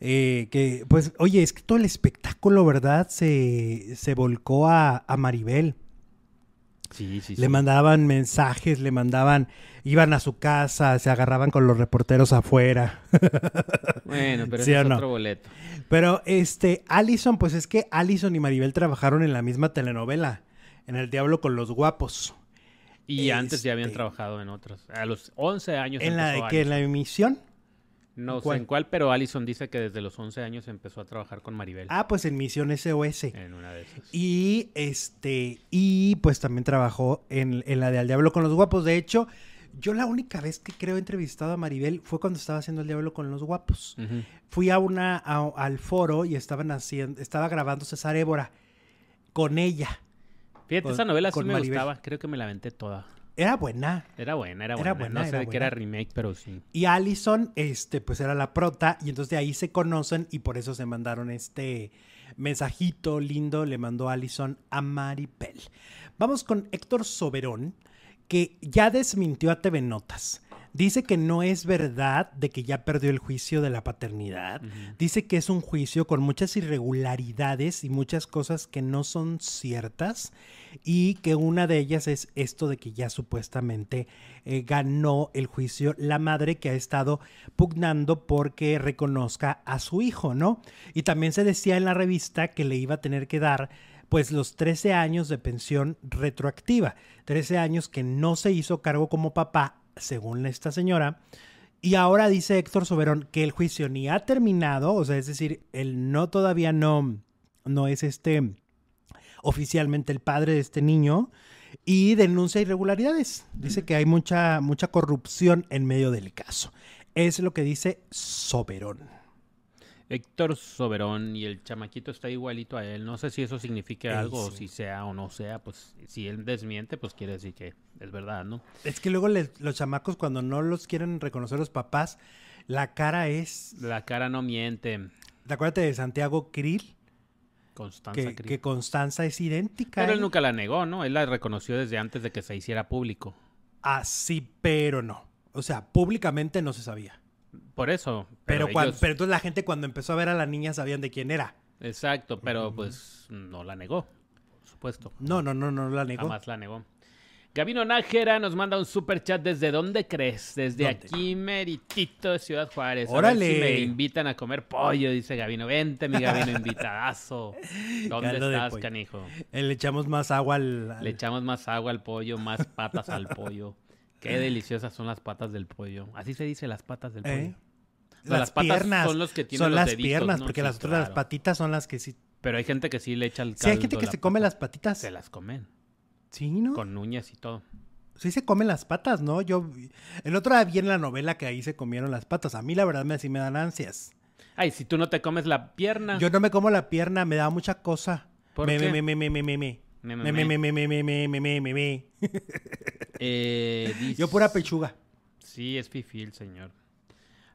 Eh, que, pues, oye, es que todo el espectáculo, ¿verdad? Se, se volcó a, a Maribel. Sí, sí, sí. Le mandaban mensajes, le mandaban, iban a su casa, se agarraban con los reporteros afuera. Bueno, pero ¿Sí ese es no? otro boleto. Pero este, Allison, pues es que Allison y Maribel trabajaron en la misma telenovela, en El Diablo con los Guapos. Y antes ya habían Este- trabajado en otras. A los 11 años En la que en la emisión. No ¿Cuál? sé en cuál, pero Allison dice que desde los 11 años empezó a trabajar con Maribel. Ah, pues en Misión SOS. En una de esas. Y este, y pues también trabajó en, en la de Al Diablo con los Guapos. De hecho, yo la única vez que creo he entrevistado a Maribel fue cuando estaba haciendo El Diablo con los Guapos. Fui a una, a- al foro y estaban haciendo, estaba grabando César Évora con ella. Fíjate, Con- esa novela sí me Maribel. gustaba. Creo que me la aventé toda. Era buena. Era buena, era Era buena. no sé era de qué era remake, pero sí. Y Allison, este, pues era la prota, y entonces de ahí se conocen y por eso se mandaron este mensajito lindo, le mandó Allison a Maribel. Vamos con Héctor Soberón, que ya desmintió a TV Notas. Dice que no es verdad de que ya perdió el juicio de la paternidad. Dice que es un juicio con muchas irregularidades y muchas cosas que no son ciertas y que una de ellas es esto de que ya supuestamente eh, ganó el juicio la madre que ha estado pugnando porque reconozca a su hijo, ¿no? Y también se decía en la revista que le iba a tener que dar pues los 13 años de pensión retroactiva, 13 años que no se hizo cargo como papá, según esta señora, y ahora dice Héctor Soberón que el juicio ni ha terminado, o sea, es decir, él no todavía no, no es este oficialmente el padre de este niño y denuncia irregularidades. Dice que hay mucha, mucha corrupción en medio del caso. Es lo que dice Soberón. Héctor Soberón y el chamaquito está igualito a él. No sé si eso signifique Ey, algo o sí. si sea o no sea. Pues si él desmiente, pues quiere decir que es verdad, ¿no? Es que luego les- los chamacos cuando no los quieren reconocer los papás, la cara es... La cara no miente. ¿Te acuerdas de Santiago Krill? Constanza Que, Krill. que Constanza es idéntica. Pero él él. nunca la negó, ¿no? Él la reconoció desde antes de que se hiciera público. Así, pero no. O sea, públicamente no se sabía. Por eso. Pero, Pero, cuando, pero entonces la gente cuando empezó a ver a la niña sabían de quién era. Exacto, pero pues no la negó, por supuesto. No, no, no, no la negó. Jamás la negó. Gabino Nájera nos manda un super chat. ¿Desde dónde crees? Desde ¿Dónde? aquí, meritito de Ciudad Juárez. A ver ¡Órale! si me invitan a comer pollo, dice Gabino. Vente, mi Gabino, invitadazo. ¿Dónde Caldo estás, canijo? Eh, Le echamos más agua al... al- Le echamos más agua al pollo, más patas al pollo. Qué deliciosas son las patas del pollo. Así se dice las patas del pollo. ¿Eh? O sea, Las, piernas. son los que tienen Son los las deditos, piernas, ¿no? porque Sí, las otras, las patitas son las que sí... Pero hay gente que sí le echa el caldo. Sí, hay gente que se come las patitas. Se las comen. Sí, ¿no? Con uñas y todo. Sí se comen las patas, ¿no? Yo... El otro día vi en la novela que ahí se comieron las patas. A mí la verdad me, sí me dan ansias. Ay, si tú no te comes la pierna. Yo no me como la pierna, me da mucha cosa. ¿Por me, qué? me, me, me, me, me, me. Me, Me, me, me, me, me, me, me, me, me, me. Eh, dice- Yo pura pechuga. Sí, es fifil, señor.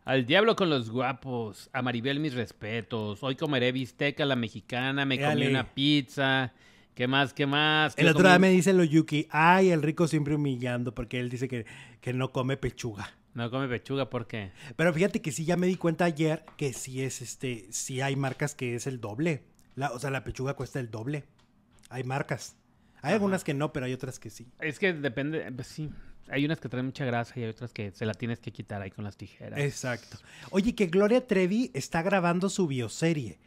Al diablo con los guapos. A Maribel mis respetos. Hoy comeré bistec a la mexicana. Me comí Éale. una pizza. ¿Qué más? ¿Qué más? El otro día me dice lo Yuki, ay, el rico siempre humillando porque él dice que, que no come pechuga. No come pechuga, ¿por qué? Pero fíjate que sí, ya me di cuenta ayer que sí es este, sí hay marcas que es el doble. La, o sea, la pechuga cuesta el doble. Hay marcas. Hay algunas que no, pero hay otras que sí. Es que depende, pues sí. Hay unas que traen mucha grasa y hay otras que se la tienes que quitar ahí con las tijeras. Exacto. Oye, que Gloria Trevi está grabando su bioserie.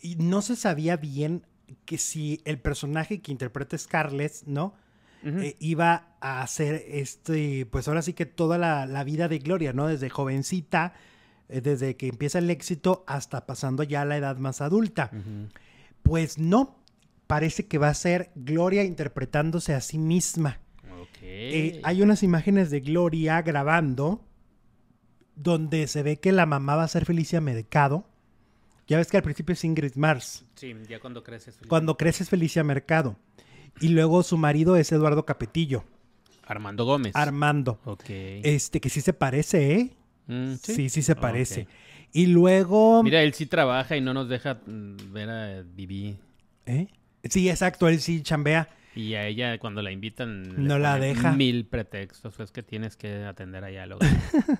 Y no se sabía bien que si el personaje que interpreta Scarlett, ¿no? Eh, iba a hacer este, pues ahora sí que toda la, la vida de Gloria, ¿no? Desde jovencita, eh, desde que empieza el éxito hasta pasando ya a la edad más adulta. Pues no, parece que va a ser Gloria interpretándose a sí misma. Ok. Eh, hay unas imágenes de Gloria grabando donde se ve que la mamá va a ser Felicia Mercado. Ya ves que al principio es Ingrid Mars. Sí, ya cuando creces. Felipe. Cuando crece es Felicia Mercado. Y luego su marido es Eduardo Capetillo. Armando Gómez. Armando. ok. Este, que sí se parece, ¿eh? Mm, Sí, sí, se parece. Y luego... Mira, él sí trabaja y no nos deja mm, ver a Vivi. ¿Eh? Sí, exacto, él sí chambea. Y a ella cuando la invitan... No la deja. Mil pretextos. Es que tienes que atender allá. Luego.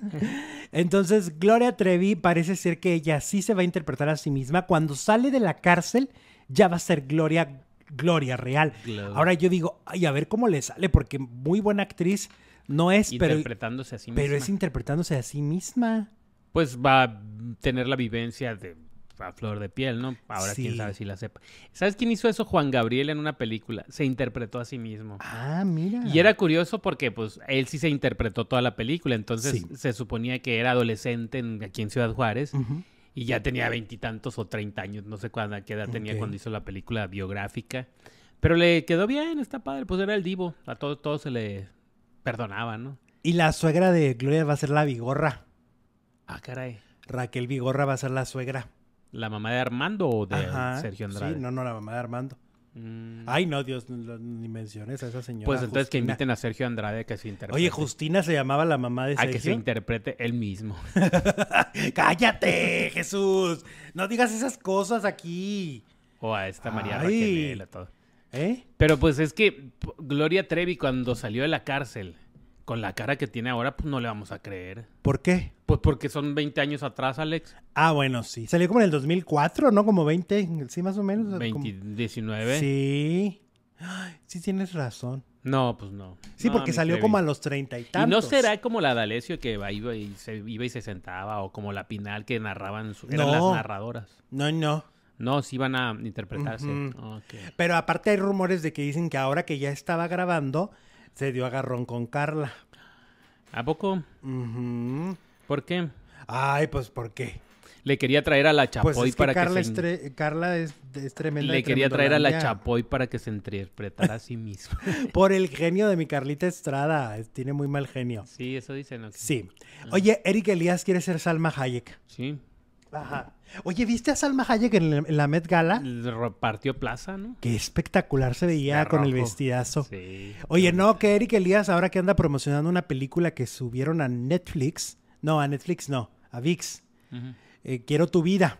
Entonces, Gloria Trevi parece ser que ella sí se va a interpretar a sí misma. Cuando sale de la cárcel, ya va a ser Gloria, Gloria real. Ahora yo digo, ay, a ver cómo le sale, porque muy buena actriz no es, pero, Interpretándose a sí misma. pero es interpretándose a sí misma. Pues va a tener la vivencia de a flor de piel, ¿no? Ahora quién sabe si la sepa. ¿Sabes quién hizo eso? Juan Gabriel en una película. Se interpretó a sí mismo. Ah, mira. Y era curioso porque pues él sí se interpretó toda la película, entonces Sí. se suponía que era adolescente en- aquí en Ciudad Juárez y ya tenía veintitantos o treinta años, no sé cuándo, qué edad tenía cuando hizo la película biográfica. Pero le quedó bien, está padre, pues era el divo, a todo, todo se le perdonaba, ¿no? Y la suegra de Gloria va a ser la Vigorra. Ah, caray. Raquel Vigorra va a ser la suegra. ¿La mamá de Armando o de Ajá. Sergio Andrade? Sí, no, no, la mamá de Armando. Mm, Ay, no, Dios, no, ni menciones a esa señora. pues entonces que Justina. inviten a Sergio Andrade a que se interprete. Oye, Justina se llamaba la mamá de A que se Sergio. interprete él mismo. ¡Cállate, Jesús! No digas esas cosas aquí. O a esta María. Raquel, a todo. ¿Eh? Pero pues es que Gloria Trevi cuando salió de la cárcel, con la cara que tiene ahora, pues no le vamos a creer. ¿Por qué? Pues porque son 20 años atrás, Alex. Ah, bueno, sí. Salió como en el 2004, ¿no? Como 20, sí, más o menos. 20, como- 19. Sí. Ay, sí tienes razón. No, pues no. Sí, No, porque salió como a los treinta y Y tantos. no será como la D'Alessio que iba y, se, iba y se sentaba, o como la Pinal que narraban, su, eran No. las narradoras. No, no. No, sí iban a interpretarse. Pero aparte hay rumores de que dicen que ahora que ya estaba grabando, se dio agarrón con Carla. ¿A poco? ¿Por qué? Ay, pues ¿por qué? Le quería traer a la Chapoy Pues es que para Carla, que se... tre- Carla es, es tremenda. Le quería traer a la. Chapoy para que se interpretara a sí misma. Por el genio de mi Carlita Estrada. es- Tiene muy mal genio. Sí, eso dicen. ¿no? Sí. Oye, Eric Elías quiere ser Salma Hayek. Sí. Ajá. Oye, ¿viste a Salma Hayek en, la- en la Met Gala? Le Repartió plaza, ¿no? Qué espectacular se veía con el vestidazo. Sí. Oye, no, que Eric Elías ahora que anda promocionando una película que subieron a Netflix. No, a Netflix no, a VIX. Eh, Quiero tu vida.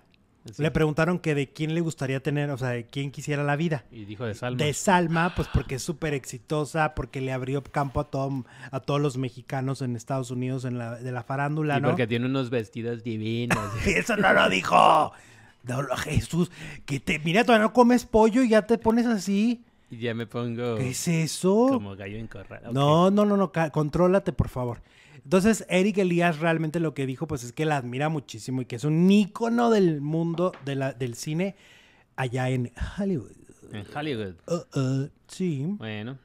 Sí. Le preguntaron que de quién le gustaría tener, o sea, de quién quisiera la vida. Y dijo de Salma. De Salma, pues porque es súper exitosa, porque le abrió campo a, todo, a todos los mexicanos en Estados Unidos en la, de la farándula, Y ¿no? porque tiene unos vestidos divinos. Eso no lo dijo. No, Jesús, que te, mira, todavía no comes pollo y ya te pones así. Y ya me pongo. ¿Qué es eso? Como gallo en corral. No, no, no, no, contrólate, por favor. Entonces, Eric Elías realmente lo que dijo, pues es que la admira muchísimo y que es un ícono del mundo de la, del cine allá en Hollywood. En Hollywood. Uh, uh, sí. Bueno.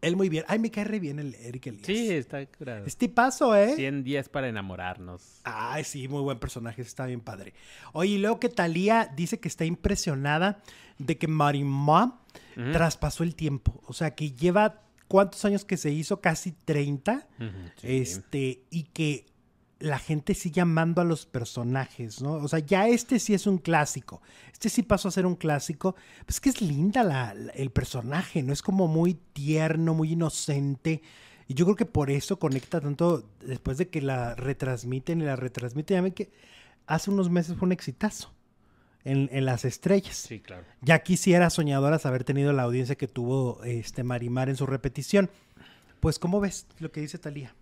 Él muy bien. Ay, me cae re bien el Eric Elías. Sí, está curado. Es tipazo, ¿eh? 100 días para enamorarnos. Ay, sí, muy buen personaje. Está bien padre. Oye, y luego que Talía dice que está impresionada de que Marimá traspasó el tiempo. O sea, que lleva cuántos años que se hizo, casi 30. Este, y que la gente sigue amando a los personajes, ¿no? O sea, ya este sí es un clásico. Este sí pasó a ser un clásico. Pues que es linda la, el personaje, ¿no? Es como muy tierno, muy inocente. Y yo creo que por eso conecta tanto después de que la retransmiten y la retransmiten. Ya ven que hace unos meses fue un exitazo en, en las estrellas. Sí, claro. Ya quisiera soñadoras haber tenido la audiencia que tuvo este Marimar en su repetición. Pues, ¿cómo ves lo que dice Talía?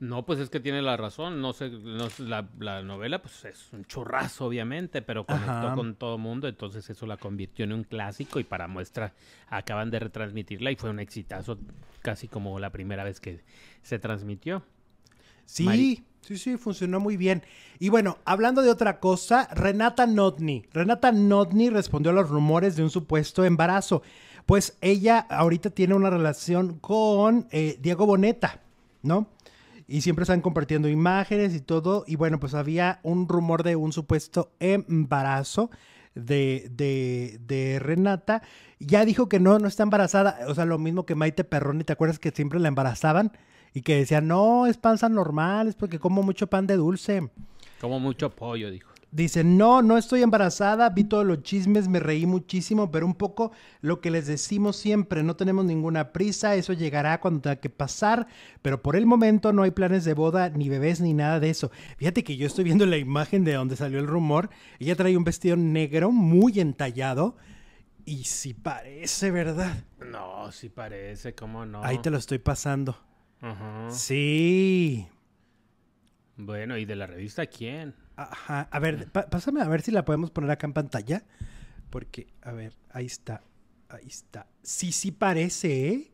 No, pues es que tiene la razón. No sé, la, novela pues es un churrazo, obviamente, pero conectó con todo mundo, entonces eso la convirtió en un clásico y para muestra acaban de retransmitirla y fue un exitazo casi como la primera vez que se transmitió. Sí, sí, sí, funcionó muy bien. Y bueno, hablando de otra cosa, Renata Notni. Renata Notni respondió a los rumores de un supuesto embarazo. Pues ella ahorita tiene una relación con eh, Diego Boneta, ¿no? y siempre están compartiendo imágenes y todo. Y bueno, pues había un rumor de un supuesto embarazo de, de, de Renata. Ya dijo que no, no está embarazada. O sea, lo mismo que Maite Perroni, ¿te acuerdas que siempre la embarazaban? Y que decían, no, es panza normal, es porque como mucho pan de dulce. Como mucho pollo, dijo. Dice, no, no estoy embarazada, vi todos los chismes, me reí muchísimo, pero un poco lo que les decimos siempre, no tenemos ninguna prisa, eso llegará cuando tenga que pasar, pero por el momento no hay planes de boda, ni bebés, ni nada de eso. Fíjate que yo estoy viendo la imagen de donde salió el rumor, ella trae un vestido negro muy entallado, y si parece, ¿verdad? No, sí parece, ¿cómo no? Ahí te lo estoy pasando. Ajá. Sí. Bueno, ¿y de la revista quién? Ajá. A ver, pásame a ver si la podemos poner acá en pantalla. Porque, a ver, ahí está. Ahí está. Sí, sí parece, ¿eh?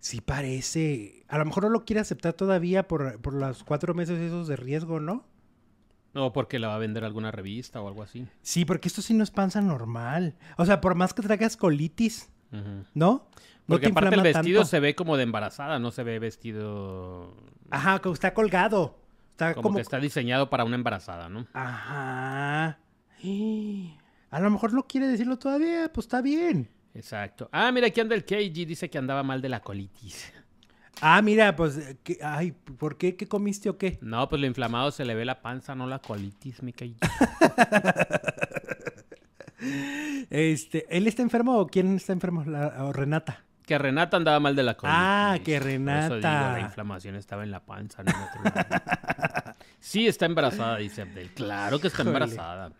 Sí parece. A lo mejor no lo quiere aceptar todavía por, por los cuatro meses esos de riesgo, ¿no? No, porque la va a vender alguna revista o algo así. Sí, porque esto sí no es panza normal. O sea, por más que traigas colitis, ¿no? Porque aparte el vestido se ve como de embarazada, no se ve vestido... Ajá, como está colgado como, que está diseñado para una embarazada, ¿no? Ajá. A lo mejor no quiere decirlo todavía, pues está bien. Exacto. Ah, mira, aquí anda el KG, dice que andaba mal de la colitis. Ah, mira, pues, ay, ¿por qué? ¿Qué comiste o qué? No, pues lo inflamado se le ve la panza, no la colitis, mi KG. este, ¿él está enfermo o quién está enfermo? o Renata. Que Renata andaba mal de la colitis. Ah, que Renata. la inflamación estaba en la panza, no sí, está embarazada, dice Abdel. Claro que está embarazada.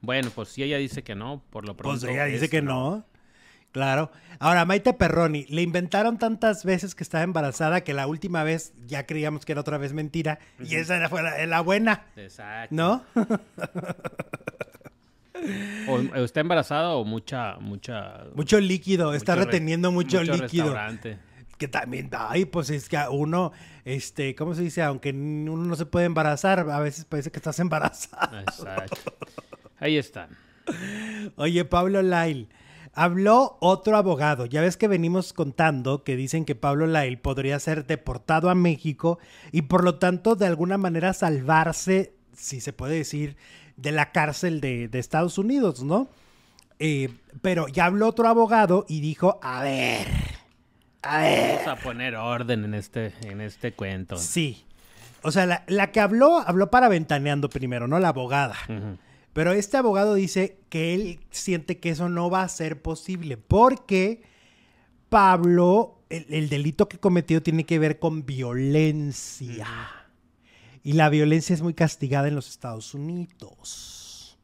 Bueno, pues si ella dice que no, por lo pronto. Pues ella dice que no. Claro. Ahora, Maite Perroni, le inventaron tantas veces que estaba embarazada que la última vez ya creíamos que era otra vez mentira. Y esa era, fue la, la buena. Exacto. ¿No? O está embarazada o mucha, mucha. Mucho líquido, está reteniendo mucho, líquido. Que también, ay, pues es que uno, este, ¿cómo se dice? Aunque uno no se puede embarazar, a veces parece que estás embarazada. Exacto. Ahí está. Oye, Pablo Lail. Habló otro abogado. Ya ves que venimos contando que dicen que Pablo Lail podría ser deportado a México y por lo tanto de alguna manera salvarse, si se puede decir, de la cárcel de, Estados Unidos, ¿no? Eh, pero ya habló otro abogado y dijo, a ver, a ver. Vamos a poner orden en este, en este cuento. Sí. O sea, la, que habló, habló para ventaneando primero, ¿no? La abogada. Pero este abogado dice que él siente que eso no va a ser posible porque Pablo, el, el delito que cometió tiene que ver con violencia. Y la violencia es muy castigada en los Estados Unidos.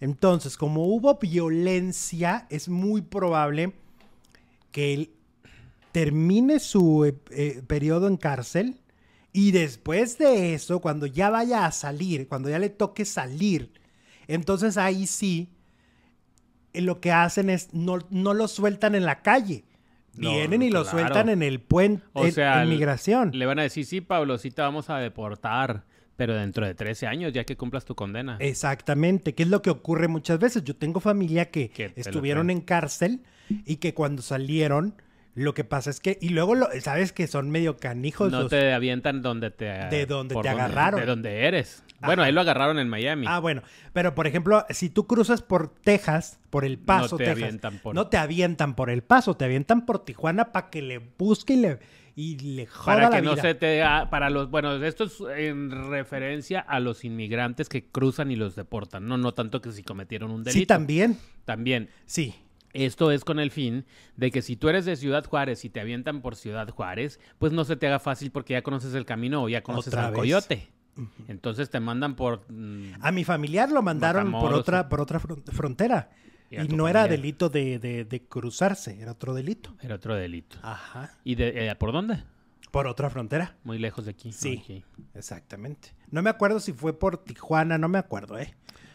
Entonces, como hubo violencia, es muy probable que él termine su eh, eh, periodo en cárcel y después de eso, cuando ya vaya a salir, cuando ya le toque salir, entonces ahí sí lo que hacen es no, no lo sueltan en la calle. Vienen y lo sueltan en el puente, o sea, en migración. Le van a decir, sí, Pablo, sí te vamos a deportar. Pero dentro de 13 años, ya que cumplas tu condena. Exactamente, que es lo que ocurre muchas veces. Yo tengo familia que estuvieron en cárcel y que cuando salieron, lo que pasa es que, y luego, lo, sabes que son medio canijos. No te avientan donde te... De donde te agarraron. De donde eres. Bueno, ahí lo agarraron en Miami. Ah, bueno. Pero, por ejemplo, si tú cruzas por Texas, por El Paso, no te avientan por... No te avientan por El Paso, te avientan por Tijuana para que le busque y le y le joda para que no se te para los bueno esto es en referencia a los inmigrantes que cruzan y los deportan no no tanto que si cometieron un delito. sí también. También. Sí. Esto es con el fin de que si tú eres de Ciudad Juárez y te avientan por Ciudad Juárez, pues no se te haga fácil porque ya conoces el camino o ya conoces al coyote. Entonces te mandan por mm, a mi familiar lo mandaron por otra por otra frontera. Y, no era delito de, cruzarse, era otro delito. Era otro delito. Ajá. ¿Y de, eh, por dónde? Por otra frontera. Muy lejos de aquí. Sí, exactamente. No me acuerdo si fue por Tijuana, no me acuerdo, ¿eh?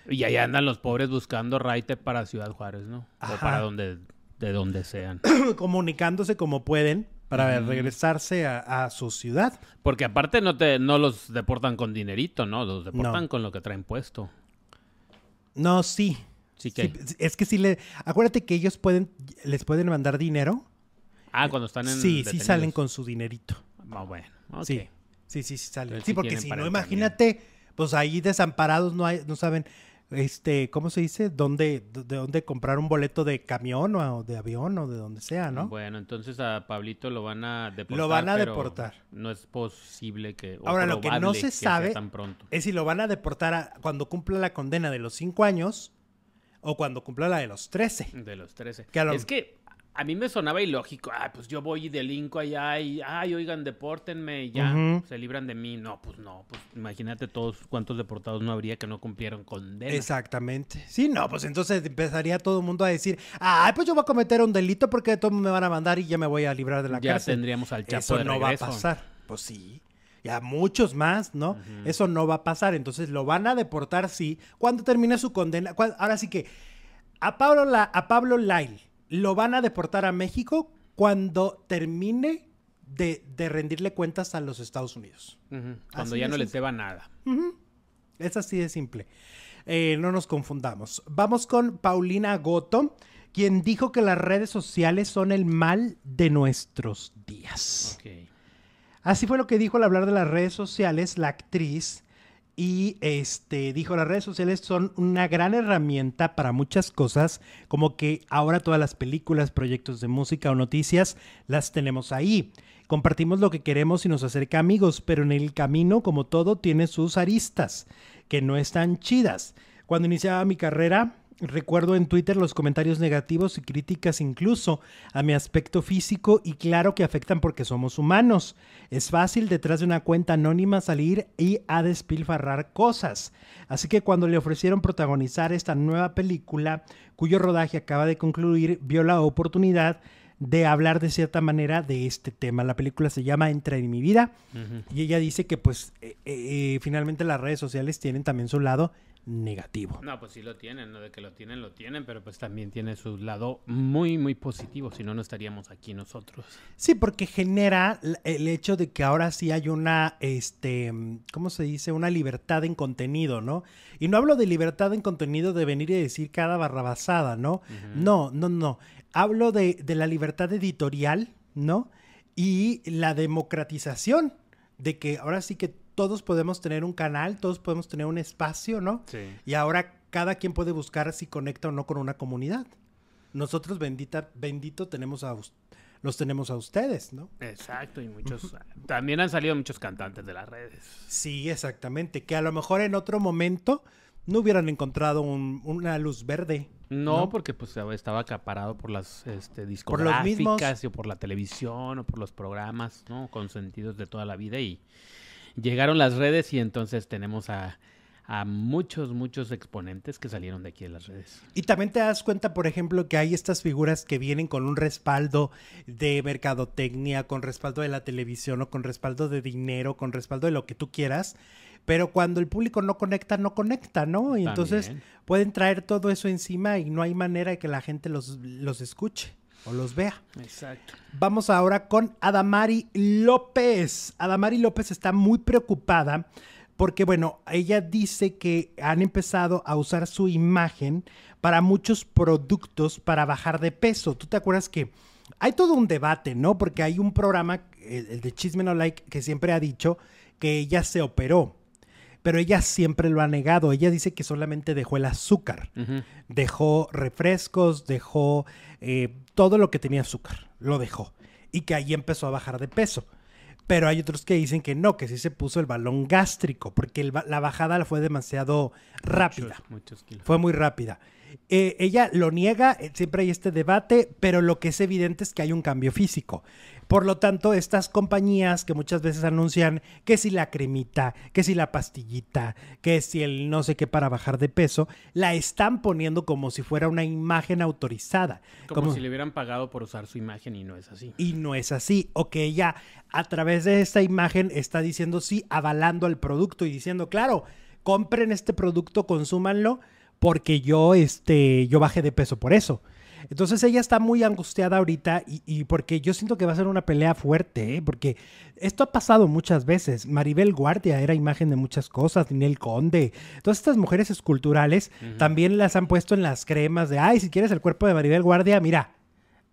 Y ahí andan los pobres buscando raite para Ciudad Juárez, ¿no? O para donde, de donde sean. Comunicándose como pueden para regresarse a, su ciudad. Porque aparte no te no los deportan con dinerito, ¿no? Los deportan con lo que traen puesto. No, sí. Sí que es que sí le acuérdate que ellos pueden les pueden mandar dinero. Ah, cuando están en Sí, sí salen con su dinerito. Ah, bueno. Sí. Sí, sí, sí salen. sí, porque si no imagínate, pues ahí desamparados no hay no saben este, ¿cómo se dice? ¿Dónde, de dónde comprar un boleto de camión o de avión o de donde sea, ¿no? Bueno, entonces a Pablito lo van a deportar. Lo van a deportar. No es posible que. Ahora, lo que no se sabe es si lo van a deportar cuando cumpla la condena de los cinco años o cuando cumpla la de los trece. De los trece. Es que a mí me sonaba ilógico. Ah, pues yo voy y delinco allá y, ay, oigan, depórtenme y ya se libran de mí. No, pues no, pues imagínate todos cuántos deportados no habría que no cumplieron condena. Exactamente. Sí, no, pues entonces empezaría todo el mundo a decir, ay, pues yo voy a cometer un delito porque todos me van a mandar y ya me voy a librar de la ya cárcel. Ya tendríamos al Chapo Eso no va a pasar. Pues sí. Ya muchos más, ¿no? Eso no va a pasar. Entonces lo van a deportar, sí. Cuando termine su condena. Ahora sí que a Pablo, la, a Pablo Lyle lo van a deportar a México cuando termine de, rendirle cuentas a los Estados Unidos. Cuando ya no les deba nada. Es así de simple. Eh, no nos confundamos. Vamos con Paulina Goto, quien dijo que las redes sociales son el mal de nuestros días. Así fue lo que dijo al hablar de las redes sociales la actriz y este dijo las redes sociales son una gran herramienta para muchas cosas, como que ahora todas las películas, proyectos de música o noticias las tenemos ahí. Compartimos lo que queremos y nos acerca amigos, pero en el camino, como todo, tiene sus aristas, que no están chidas. Cuando iniciaba mi carrera, Recuerdo en Twitter los comentarios negativos y críticas incluso a mi aspecto físico y claro que afectan porque somos humanos. Es fácil detrás de una cuenta anónima salir y a despilfarrar cosas. Así que cuando le ofrecieron protagonizar esta nueva película, cuyo rodaje acaba de concluir, vio la oportunidad de hablar de cierta manera de este tema. La película se llama Entra en mi vida y ella dice que pues eh, eh, finalmente las redes sociales tienen también su lado negativo. No, pues sí lo tienen, ¿no? De que lo tienen, lo tienen, pero pues también tiene su lado muy, muy positivo, si no, no estaríamos aquí nosotros. Sí, porque genera el hecho de que ahora sí hay una, este, ¿cómo se dice? Una libertad en contenido, ¿no? Y no hablo de libertad en contenido de venir y decir cada barrabasada, ¿no? No, no, no. Hablo de, de la libertad editorial, ¿no? Y la democratización de que ahora sí que todos podemos tener un canal, todos podemos tener un espacio, ¿no? Sí. Y ahora cada quien puede buscar si conecta o no con una comunidad. Nosotros, bendita, bendito, tenemos a los tenemos a ustedes, ¿no? Exacto, y muchos, también han salido muchos cantantes de las redes. Sí, exactamente, que a lo mejor en otro momento no hubieran encontrado una luz verde. No, porque pues estaba acaparado por las este, discográficas o por la televisión o por los programas, ¿no? Consentidos de toda la vida y llegaron las redes y entonces tenemos a, muchos, muchos exponentes que salieron de aquí de las redes. Y también te das cuenta, por ejemplo, que hay estas figuras que vienen con un respaldo de mercadotecnia, con respaldo de la televisión o con respaldo de dinero, con respaldo de lo que tú quieras, Pero cuando el público no conecta, no conecta, ¿no? Y entonces pueden traer todo eso encima y no hay manera de que la gente los, los escuche o los vea. Exacto. Vamos ahora con Adamari López. Adamari López está muy preocupada porque, bueno, ella dice que han empezado a usar su imagen para muchos productos para bajar de peso. ¿Tú te acuerdas que hay todo un debate, ¿no? Porque hay un programa, el, de Chisme No Like, que siempre ha dicho que ella se operó. Pero ella siempre lo ha negado. Ella dice que solamente dejó el azúcar dejó refrescos, dejó eh, todo lo que tenía azúcar, lo dejó. Y que ahí empezó a bajar de peso. Pero hay otros que dicen que no, que sí se puso el balón gástrico, porque el la bajada fue demasiado rápida. Muchos, muchos kilos. Fue muy rápida. Eh, ella lo niega, eh, siempre hay este debate, pero lo que es evidente es que hay un cambio físico. Por lo tanto, estas compañías que muchas veces anuncian que si la cremita, que si la pastillita, que si el no sé qué para bajar de peso, la están poniendo como si fuera una imagen autorizada. Como, si le hubieran pagado por usar su imagen y no es así. Y no es así. O que ella a través de esta imagen está diciendo sí, avalando al producto y diciendo, claro, compren este producto, consúmanlo, porque yo, este, yo bajé de peso por eso. Entonces ella está muy angustiada ahorita y, y porque yo siento que va a ser una pelea fuerte, ¿eh? porque esto ha pasado muchas veces. Maribel Guardia era imagen de muchas cosas, Ninel Conde. Todas estas mujeres esculturales también las han puesto en las cremas de, ay, si quieres el cuerpo de Maribel Guardia, mira,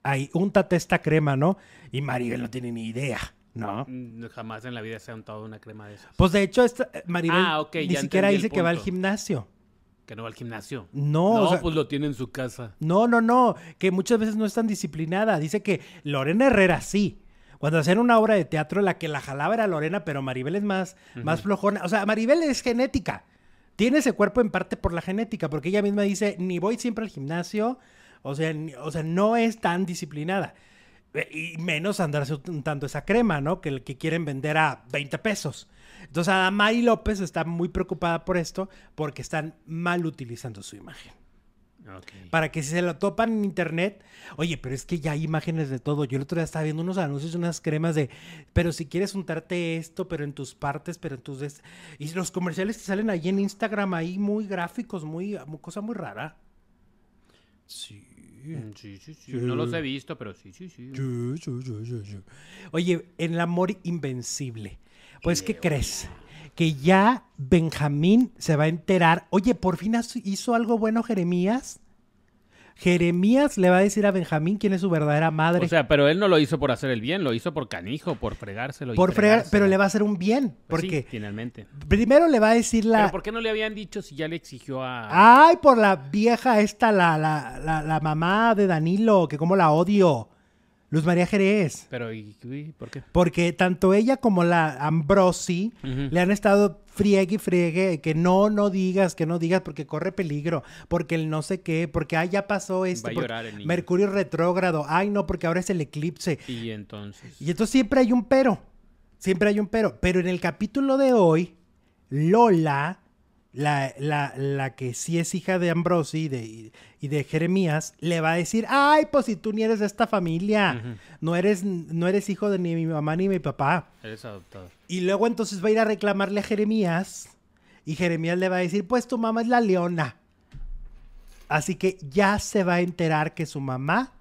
ahí, úntate esta crema, ¿no? Y Maribel no tiene ni idea, ¿no? Mm, Jamás en la vida se ha untado una crema de esas. Pues de hecho, esta, Maribel Ah, ni siquiera dice que va al gimnasio. Que no va al gimnasio. No, No, o sea- pues lo tiene en su casa. No, no, no, que muchas veces no es tan disciplinada. Dice que Lorena Herrera sí. Cuando hacían una obra de teatro, la que la jalaba era Lorena, pero Maribel es más, más flojona. O sea, Maribel es genética. Tiene ese cuerpo en parte por la genética, porque ella misma dice, ni voy siempre al gimnasio, o sea, ni- o sea no es tan disciplinada. Eh, Y menos andarse untando esa crema, ¿no? Que el que quieren vender a 20 pesos. Entonces, Adamari López está muy preocupada por esto, porque están mal utilizando su imagen. Para que si se lo topan en internet, oye, pero es que ya hay imágenes de todo. Yo el otro día estaba viendo unos anuncios de unas cremas de, pero si quieres untarte esto, pero en tus partes, pero en tus... des-". Y los comerciales que salen ahí en Instagram, ahí muy gráficos, muy, muy- cosa muy rara. Sí. Mm, Sí, sí, sí. No los he visto, pero sí, sí, sí. Sí, sí, sí, sí, sí. Oye, en el amor invencible. Pues, ¿qué crees? Que ya Benjamín se va a enterar. Oye, por fin hizo algo bueno Jeremías. Jeremías le va a decir a Benjamín quién es su verdadera madre. O sea, pero él no lo hizo por hacer el bien, lo hizo por canijo, por fregárselo. por fregar, fregárselo. pero le va a hacer un bien. Pues sí, Porque finalmente. primero le va a decir la. Pero ¿por qué no le habían dicho si ya le exigió a... Ay, por la vieja esta, la, la, la, la mamá de Danilo, que como la odio. Luz María Jerez. Pero, ¿y, ¿por qué? Porque tanto ella como la Ambrosi le han estado friegue y friegue que no, no digas, que no digas porque corre peligro, porque el no sé qué, porque ay, ya pasó esto. Mercurio retrógrado, ay no, porque ahora es el eclipse. Y entonces... Y entonces siempre hay un pero, siempre hay un pero. Pero en el capítulo de hoy, Lola, la, la, la que sí es hija de Ambrosi y de, y de Jeremías, le va a decir, ay, pues si tú ni eres de esta familia, no, eres, no eres hijo de ni mi mamá ni mi papá. Eres adoptado. Y luego entonces va a ir a reclamarle a Jeremías y Jeremías le va a decir, pues tu mamá es la leona. Así que ya se va a enterar que su mamá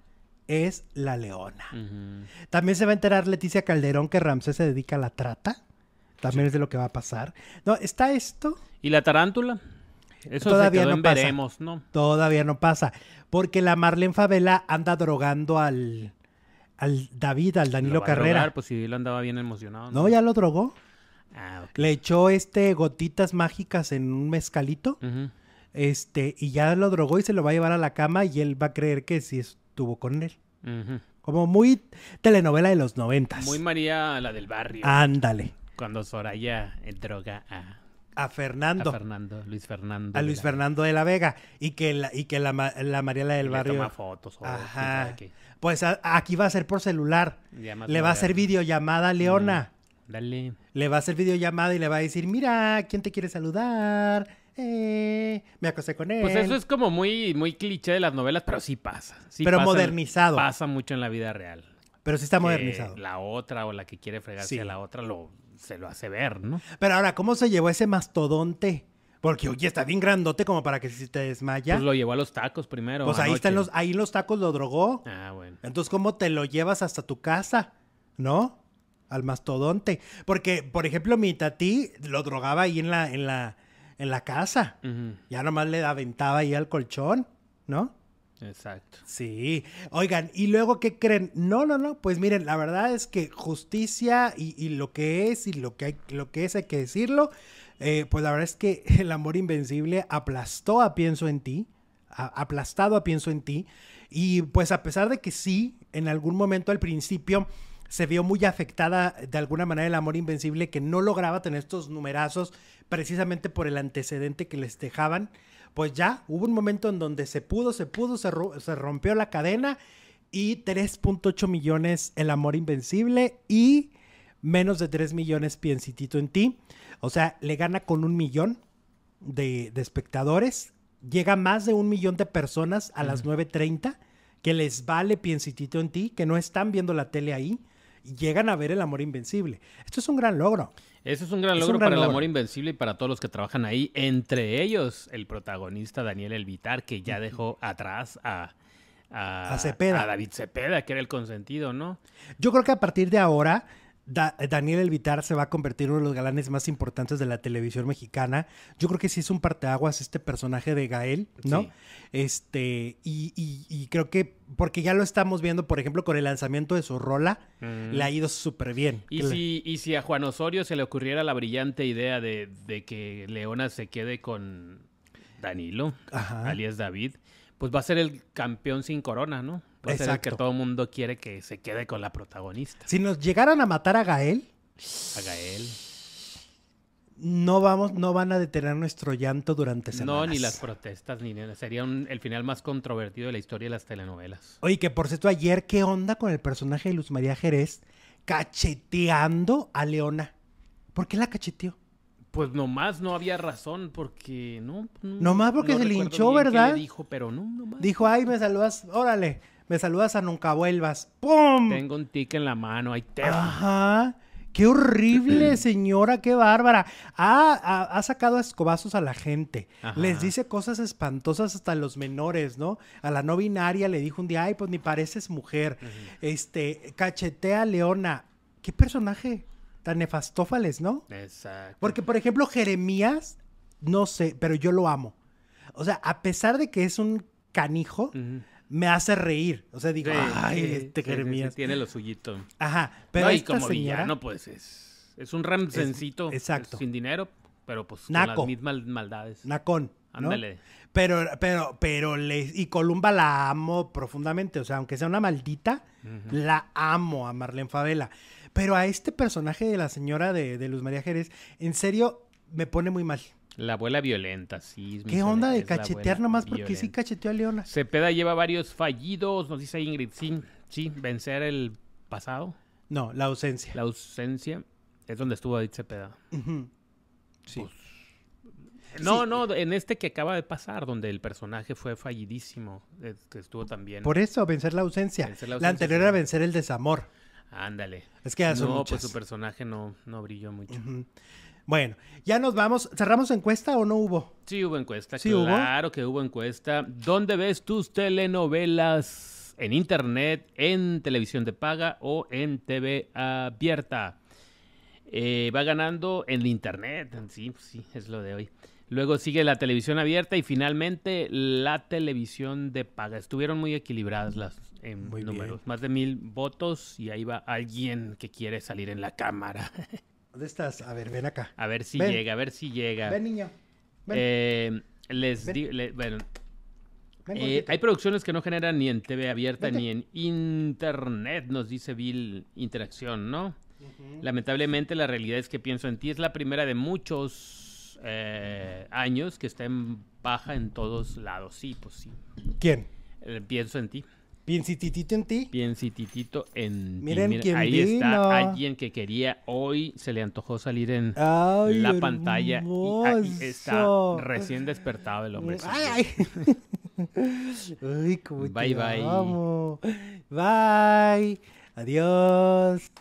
es la leona. También se va a enterar Leticia Calderón que Ramsés se dedica a la trata. También es de lo que va a pasar. No, está esto. ¿Y la tarántula? Eso Todavía se quedó no en pasa. veremos, ¿no? Todavía no pasa. Porque la Marlene Favela anda drogando al, al David, al Danilo Lo va a Carrera. drogar, pues si él andaba bien emocionado. No, ya lo drogó. Ah. Le echó este gotitas mágicas en un mezcalito. Este, y ya lo drogó y se lo va a llevar a la cama y él va a creer que sí estuvo con él. Como muy telenovela de los noventas. Muy María la del barrio. Ándale. Cuando Soraya droga a, A a Fernando. Fernando, Luis Fernando. a de Luis la- Fernando de la Vega. Y que la, y que la, la Mariela y del le Barrio. toma fotos o Ajá. qué. Pues a- aquí va a ser por celular. Le va a hacer videollamada a Leona. Dale. Le va a hacer videollamada y le va a decir, mira, ¿quién te quiere saludar? Eh, me acosté con él. Pues eso es como muy, muy cliché de las novelas, pero sí pasa. Sí Pero pasa modernizado. Pasa mucho en la vida real. Pero sí está modernizado. La otra o la que quiere fregarse Sí. a la otra lo, se lo hace ver, ¿no? Pero ahora, ¿cómo se llevó ese mastodonte? Porque, oye, está bien grandote como para que si te desmaya. Pues lo llevó a los tacos primero. Pues ahí están los, ahí los tacos lo drogó. Ah, bueno. Entonces, ¿cómo te lo llevas hasta tu casa? ¿No? Al mastodonte. Porque, por ejemplo, mi tati lo drogaba ahí en la, en la, en la casa. Ya nomás le aventaba ahí al colchón, ¿no? Exacto. Sí. Oigan, ¿y luego qué creen? No, no, no. Pues miren, la verdad es que justicia y, lo que es y lo que, hay, lo que es hay que decirlo. Eh, pues la verdad es que el amor invencible aplastó a Pienso en ti. aplastado a Pienso en ti. Y pues a pesar de que sí, en algún momento al principio se vio muy afectada de alguna manera el amor invencible que no lograba tener estos numerazos precisamente por el antecedente que les dejaban pues ya hubo un momento en donde se pudo, se pudo, se, rompió la cadena y 3.8 millones El Amor Invencible y menos de 3 millones Piensitito en ti. O sea, le gana con un millón de, espectadores. Llega más de un millón de personas a las 9.30 que les vale Piensitito en ti, que no están viendo la tele ahí y llegan a ver El Amor Invencible. Esto es un gran logro. Eso es un gran logro para el amor invencible y para todos los que trabajan ahí, entre ellos el protagonista Daniel Elvitar, que ya dejó atrás a, a, Cepeda. a David Cepeda, que era el consentido, ¿no? Yo creo que a partir de ahora Daniel Elvitar se va a convertir en uno de los galanes más importantes de la televisión mexicana. Yo creo que sí es un parteaguas este personaje de Gael, ¿no? Este, y, creo que, porque ya lo estamos viendo, por ejemplo, con el lanzamiento de su rola, mm. le ha ido súper bien. ¿Y si, y si a Juan Osorio se le ocurriera la brillante idea de, que Leona se quede con Danilo, alias David, pues va a ser el campeón sin corona, ¿no? Va a ser el que todo el mundo quiere que se quede con la protagonista. Si nos llegaran a matar a Gael, a Gael, no vamos, no van a detener nuestro llanto durante semanas. No, ni las protestas, ni nada. Sería el final más controvertido de la historia de las telenovelas. Oye, que por cierto, ayer, ¿qué onda con el personaje de Luz María Jerez cacheteando a Leona? ¿Por qué la cacheteó? Pues nomás no había razón, porque no. no nomás porque se linchó, ¿verdad? dijo, pero no, nomás. Dijo, ay, me saludas, órale, me saludas a nunca vuelvas. ¡Pum! Tengo un tic en la mano, ahí te. Ajá. Qué horrible, señora, qué bárbara. Ha, sacado a escobazos a la gente. Les dice cosas espantosas hasta a los menores, ¿no? A la no binaria le dijo un día, ay, pues ni pareces mujer. Este, cachetea a Leona. ¿Qué personaje? tan nefastófales, ¿no? Exacto. Porque, por ejemplo, Jeremías, no sé, pero yo lo amo. O sea, a pesar de que es un canijo, me hace reír. O sea, digo, ay, este Jeremías. tiene lo suyito. Ajá. Pero no, como villano, pues es, es un ramsencito. Exacto. Sin dinero, pero pues con las mismas maldades. Nacón. Ándale. Pero, pero, pero, le, y Columba la amo profundamente. O sea, aunque sea una maldita, la amo a Marlene Favela. Pero a este personaje de la señora de, Luz María Jerez, en serio, me pone muy mal. La abuela violenta, sí. ¿Qué onda de cachetear nomás? Porque sí cacheteó a Leona. Cepeda lleva varios fallidos, nos dice Ingrid. Sí, sí, vencer el pasado. No, la ausencia. La ausencia es donde estuvo David Cepeda. Sí. Pues, no, no, en este que acaba de pasar, donde el personaje fue fallidísimo, que estuvo también. Por eso, vencer la ausencia. la, anterior era vencer el desamor. Ándale. Es que ya No, pues su personaje no, no brilló mucho. Bueno, ya nos vamos. ¿Cerramos encuesta o no hubo? Sí hubo encuesta, ¿Sí claro que hubo encuesta. ¿Dónde ves tus telenovelas? ¿En internet, en televisión de paga o en TV abierta? Eh, va ganando en internet, sí, sí, es lo de hoy. Luego sigue la televisión abierta y finalmente la televisión de paga. Estuvieron muy equilibradas las en números. Más de mil votos y ahí va alguien que quiere salir en la cámara. ¿Dónde estás? A ver, ven acá. A ver si llega, a ver si llega. Ven, niño. Eh, les digo, bueno. Eh, hay producciones que no generan ni en TV abierta ni en internet, nos dice Bill Interacción, ¿no? Lamentablemente la realidad es que pienso en ti es la primera de muchos eh, años que está en baja en todos lados. Sí, pues sí. ¿Quién? Pienso en ti. ¿Piensititito en ti? Piensititito en Miren ti. quién Ahí está alguien que quería. Hoy se le antojó salir en la pantalla. Y está recién despertado el hombre. Ay, ay. bye, bye. Bye. Adiós.